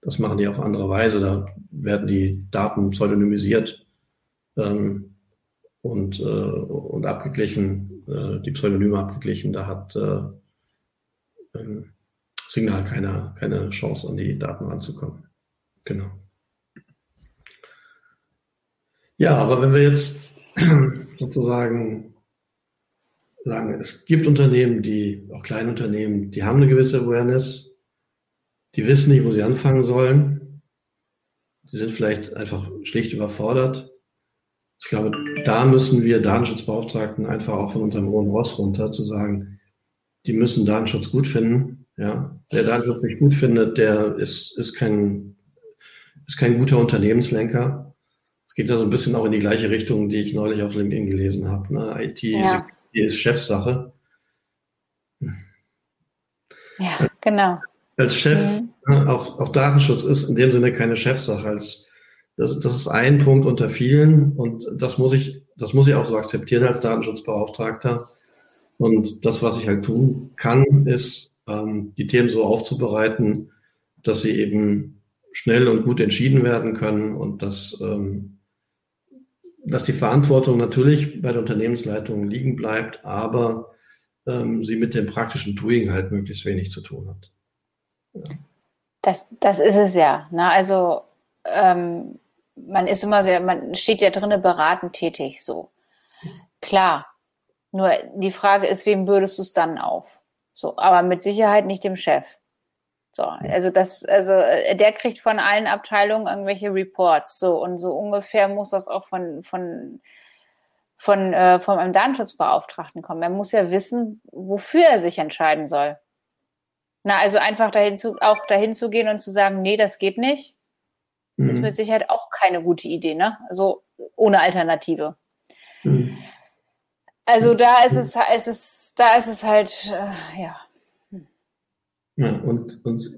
Das machen die auf andere Weise. Da werden die Daten pseudonymisiert. Ähm, und, äh, und abgeglichen, äh, die Pseudonyme abgeglichen. Da hat äh, ähm, Signal keine, keine Chance, an die Daten ranzukommen. Genau. Ja, aber wenn wir jetzt sozusagen sagen, es gibt Unternehmen, die, auch kleine Unternehmen, die haben eine gewisse Awareness, die wissen nicht, wo sie anfangen sollen, die sind vielleicht einfach schlicht überfordert ich glaube, da müssen wir Datenschutzbeauftragten einfach auch von unserem hohen Ross runter zu sagen, die müssen Datenschutz gut finden. Ja, wer Datenschutz nicht gut findet, der ist, ist kein, ist kein guter Unternehmenslenker. Geht ja so ein bisschen auch in die gleiche Richtung, die ich neulich auf LinkedIn gelesen habe. Ne? IT ja. ist Chefsache. Ja, genau. Als Chef, mhm. Ne, auch, auch Datenschutz ist in dem Sinne keine Chefsache. Als das, das ist ein Punkt unter vielen und das muss ich, das muss ich auch so akzeptieren als Datenschutzbeauftragter. Und das, was ich halt tun kann, ist, ähm, die Themen so aufzubereiten, dass sie eben schnell und gut entschieden werden können und dass, ähm, dass die Verantwortung natürlich bei der Unternehmensleitung liegen bleibt, aber ähm, sie mit dem praktischen Doing halt möglichst wenig zu tun hat. Ja. Das, das ist es ja. Ne? Also ähm, man ist immer so, man steht ja drinnen beratend tätig, so. Klar. Nur die Frage ist, wem bürdest du es dann auf? So, aber mit Sicherheit nicht dem Chef. So, also das, also äh, der kriegt von allen Abteilungen irgendwelche Reports. So, und so ungefähr muss das auch von, von, von, äh, von einem Datenschutzbeauftragten kommen. Er muss ja wissen, wofür er sich entscheiden soll. Na, also einfach dahin zu, auch dahin zu gehen und zu sagen, nee, das geht nicht, mhm. ist mit Sicherheit auch keine gute Idee, ne? Also ohne Alternative. Mhm. Also da ist es, ist es, da ist es halt, äh, ja. Ja, und, und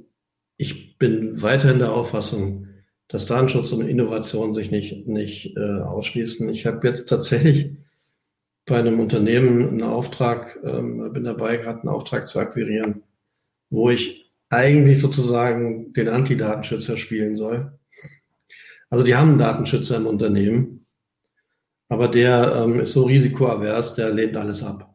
ich bin weiterhin der Auffassung, dass Datenschutz und Innovation sich nicht, nicht äh, ausschließen. Ich habe jetzt tatsächlich bei einem Unternehmen einen Auftrag, ähm, bin dabei, gerade einen Auftrag zu akquirieren, wo ich eigentlich sozusagen den Anti-Datenschützer spielen soll. Also die haben einen Datenschützer im Unternehmen, aber der ähm, ist so risikoavers, der lehnt alles ab.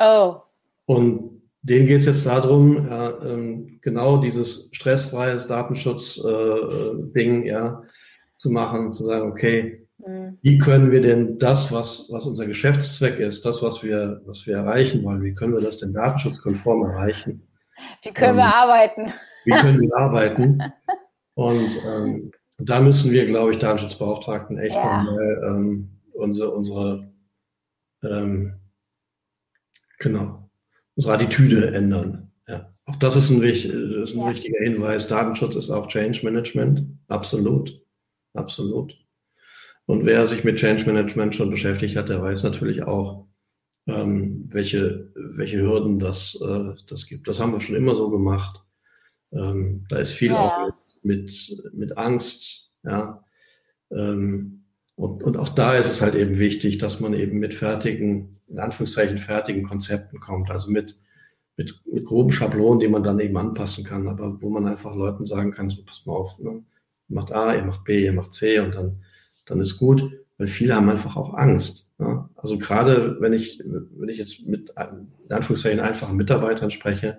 Oh. Und denen geht es jetzt darum, ja, ähm, genau dieses stressfreies Datenschutz-Ding äh, ja, zu machen, zu sagen, okay, mhm. wie können wir denn das, was, was unser Geschäftszweck ist, das, was wir, was wir erreichen wollen, wie können wir das denn datenschutzkonform erreichen? Wie können ähm, wir arbeiten? Wie können wir arbeiten? Und ähm, da müssen wir, glaube ich, Datenschutzbeauftragten echt ja. nochmal ähm, unsere, unsere ähm, genau, unsere Attitüde ändern. Ja. Auch das ist ein, ist ein ja. wichtiger Hinweis. Datenschutz ist auch Change Management. Absolut. Absolut. Und wer sich mit Change Management schon beschäftigt hat, der weiß natürlich auch, ähm, welche, welche Hürden das, äh, das gibt. Das haben wir schon immer so gemacht. Ähm, da ist viel ja. auch mit, mit, mit Angst, ja. Ähm, und, und auch da ist es halt eben wichtig, dass man eben mit fertigen, in Anführungszeichen fertigen Konzepten kommt, also mit, mit, mit groben Schablonen, die man dann eben anpassen kann, aber wo man einfach Leuten sagen kann, so pass mal auf, ne? ihr macht A, ihr macht B, ihr macht C und dann, dann ist gut, weil viele haben einfach auch Angst. Ne? Also gerade wenn ich, wenn ich jetzt mit in Anführungszeichen einfachen Mitarbeitern spreche,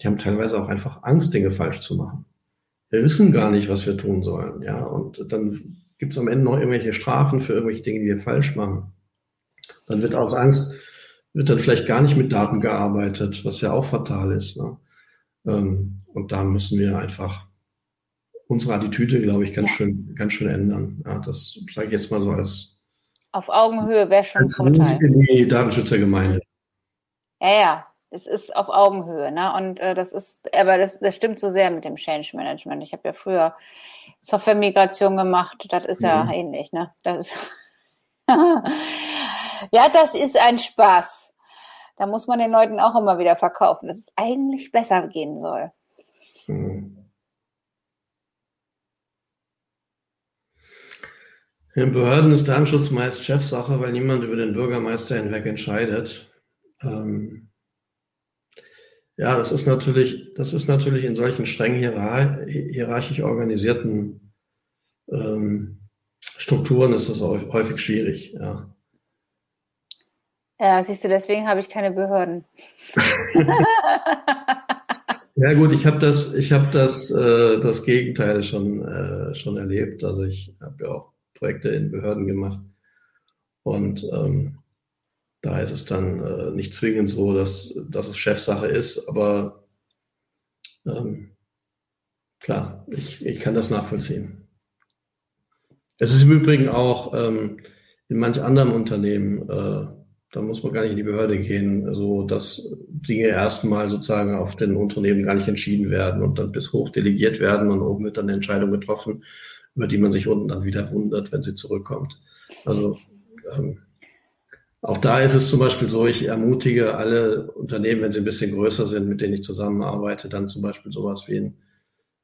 die haben teilweise auch einfach Angst, Dinge falsch zu machen. Wir wissen gar nicht, was wir tun sollen, ja, und dann gibt es am Ende noch irgendwelche Strafen für irgendwelche Dinge, die wir falsch machen. Dann wird aus Angst, wird dann vielleicht gar nicht mit Daten gearbeitet, was ja auch fatal ist. Ne? Ähm, und da müssen wir einfach unsere Attitüde, glaube ich, ganz schön, ganz schön ändern. Ja, das sage ich jetzt mal so als auf Augenhöhe wäre schon Vorteil. In die Datenschutzergemeinde. Ja, ja, es ist auf Augenhöhe, ne? Und äh, das ist, aber das, das stimmt so sehr mit dem Change Management. Ich habe ja früher Software-Migration gemacht. Das ist ja mhm. ähnlich, ne? Das ist ja, das ist ein Spaß. Da muss man den Leuten auch immer wieder verkaufen, dass es eigentlich besser gehen soll. In Behörden ist Datenschutz meist Chefsache, weil niemand über den Bürgermeister hinweg entscheidet. Ähm, ja, das ist natürlich, das ist natürlich in solchen streng hierar hierarchisch organisierten ähm, Strukturen ist das häufig schwierig, ja. Ja, siehst du, deswegen habe ich keine Behörden. ja gut, ich habe das, ich habe das, äh, das Gegenteil schon, äh, schon erlebt. Also ich habe ja auch Projekte in Behörden gemacht und ähm, da ist es dann äh, nicht zwingend so, dass, dass es Chefsache ist, aber ähm, klar, ich, ich kann das nachvollziehen. Es ist im Übrigen auch ähm, in manch anderen Unternehmen, äh, da muss man gar nicht in die Behörde gehen, so dass Dinge erstmal sozusagen auf den Unternehmen gar nicht entschieden werden und dann bis hoch delegiert werden und oben wird dann eine Entscheidung getroffen, über die man sich unten dann wieder wundert, wenn sie zurückkommt. Also ähm, auch da ist es zum Beispiel so, ich ermutige alle Unternehmen, wenn sie ein bisschen größer sind, mit denen ich zusammenarbeite, dann zum Beispiel sowas wie ein,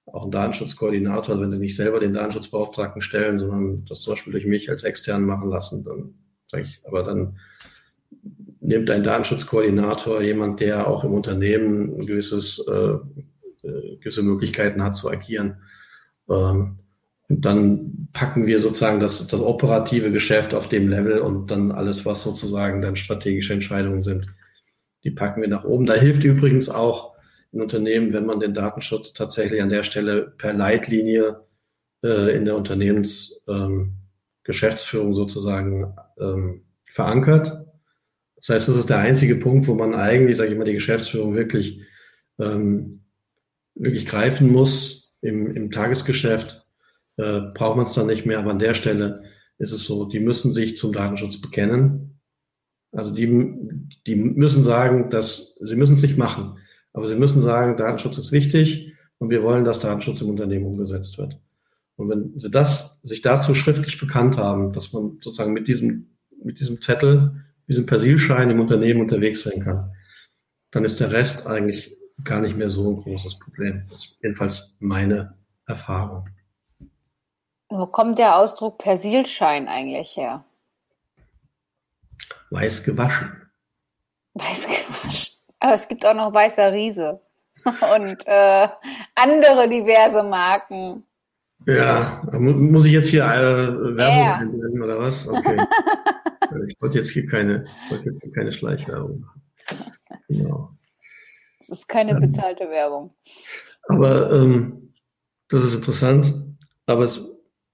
auch ein Datenschutzkoordinator, wenn sie nicht selber den Datenschutzbeauftragten stellen, sondern das zum Beispiel durch mich als extern machen lassen, dann sage ich, aber dann nimmt ein Datenschutzkoordinator jemand, der auch im Unternehmen ein gewisses, äh, äh gewisse Möglichkeiten hat zu agieren. Ähm, Und dann packen wir sozusagen das, das operative Geschäft auf dem Level und dann alles, was sozusagen dann strategische Entscheidungen sind, die packen wir nach oben. Da hilft übrigens auch ein Unternehmen, wenn man den Datenschutz tatsächlich an der Stelle per Leitlinie äh, in der Unternehmensgeschäftsführung ähm, sozusagen ähm, verankert. Das heißt, das ist der einzige Punkt, wo man eigentlich, sage ich mal, die Geschäftsführung wirklich, ähm, wirklich greifen muss im, im Tagesgeschäft. Äh, braucht man es dann nicht mehr, aber an der Stelle ist es so, die müssen sich zum Datenschutz bekennen. Also die, die müssen sagen, dass sie müssen es nicht machen, aber sie müssen sagen, Datenschutz ist wichtig und wir wollen, dass Datenschutz im Unternehmen umgesetzt wird. Und wenn sie das sich dazu schriftlich bekannt haben, dass man sozusagen mit diesem, mit diesem Zettel, diesem Persilschein im Unternehmen unterwegs sein kann, dann ist der Rest eigentlich gar nicht mehr so ein großes Problem. Das ist jedenfalls meine Erfahrung. Wo kommt der Ausdruck Persilschein eigentlich her? Weiß gewaschen. Weiß gewaschen. Aber es gibt auch noch weißer Riese und äh, andere diverse Marken. Ja, muss ich jetzt hier äh, Werbung einblenden oder was? Okay. ich wollte jetzt hier keine, wollte jetzt hier keine Schleichwerbung machen. Genau. Das ist keine bezahlte Werbung. Aber ähm, das ist interessant. Aber es,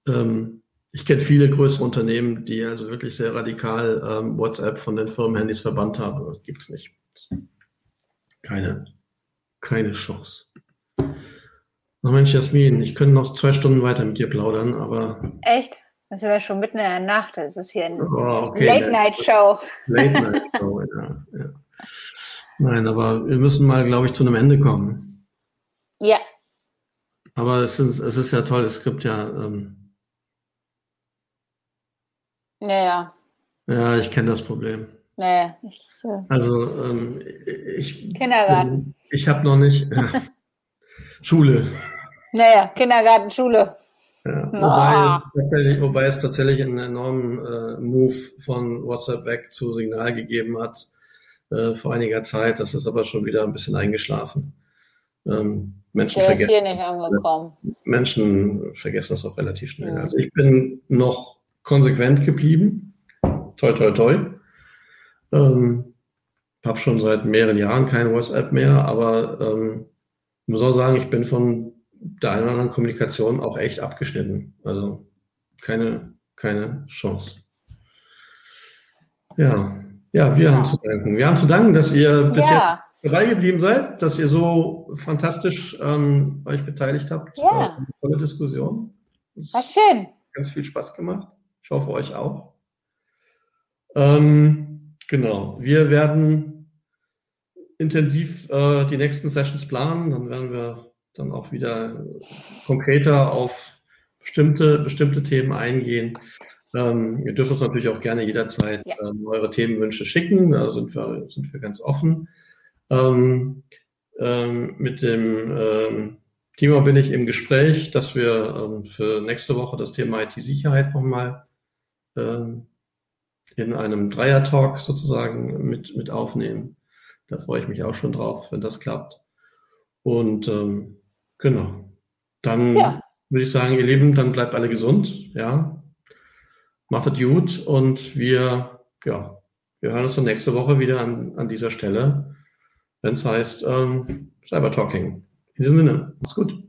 ähm, ich kenne viele größere Unternehmen, die also wirklich sehr radikal ähm, WhatsApp von den Firmenhandys verbannt haben. Das gibt es nicht. Keine, keine Chance. Oh Mensch, Jasmin, ich könnte noch zwei Stunden weiter mit dir plaudern, aber. Echt? Das wäre schon mitten in der Nacht. Das ist hier eine oh, okay. Late-Night-Show. Late-Night-Show, ja, ja. Nein, aber wir müssen mal, glaube ich, zu einem Ende kommen. Ja. Aber es, sind, es ist ja toll, es gibt ja. Ähm, ja, ja. Ich kenne das Problem. Naja, ich. Äh, also, ähm, ich. Kindergarten. Ich habe noch nicht. Schule. Naja, Kindergarten, Schule. Ja, wobei, es tatsächlich, wobei es tatsächlich einen enormen äh, Move von WhatsApp weg zu Signal gegeben hat äh, vor einiger Zeit. Das ist aber schon wieder ein bisschen eingeschlafen. Ähm, Menschen Der vergessen, ist hier nicht angekommen. Menschen vergessen das auch relativ schnell. Ja. Also ich bin noch konsequent geblieben. Toi, toi, toi. Ähm, habe schon seit mehreren Jahren kein WhatsApp mehr, aber ähm, ich muss auch sagen, ich bin von der einen oder anderen Kommunikation auch echt abgeschnitten. Also keine, keine Chance. Ja, ja, wir ja. haben zu danken. Wir haben zu danken, dass ihr bis ja. jetzt dabei geblieben seid, dass ihr so fantastisch ähm, euch beteiligt habt. Ja. Eine tolle Diskussion. Das War schön. Ganz viel Spaß gemacht. Ich hoffe euch auch. Ähm, genau. Wir werden intensiv äh, die nächsten Sessions planen. Dann werden wir dann auch wieder konkreter auf bestimmte, bestimmte Themen eingehen. Ähm, ihr dürft uns natürlich auch gerne jederzeit ja. ähm, eure Themenwünsche schicken. Da sind wir, sind wir ganz offen. Ähm, ähm mit dem ähm, Timo bin ich im Gespräch, dass wir ähm, für nächste Woche das Thema IT-Sicherheit nochmal in einem Dreier-Talk sozusagen mit, mit aufnehmen. Da freue ich mich auch schon drauf, wenn das klappt. Und ähm, genau. Dann ja. würde ich sagen, ihr Lieben, dann bleibt alle gesund, ja. Macht es gut und wir, ja, wir hören uns dann nächste Woche wieder an, an dieser Stelle, wenn es heißt ähm, Cyber Talking. In diesem Sinne, macht's gut.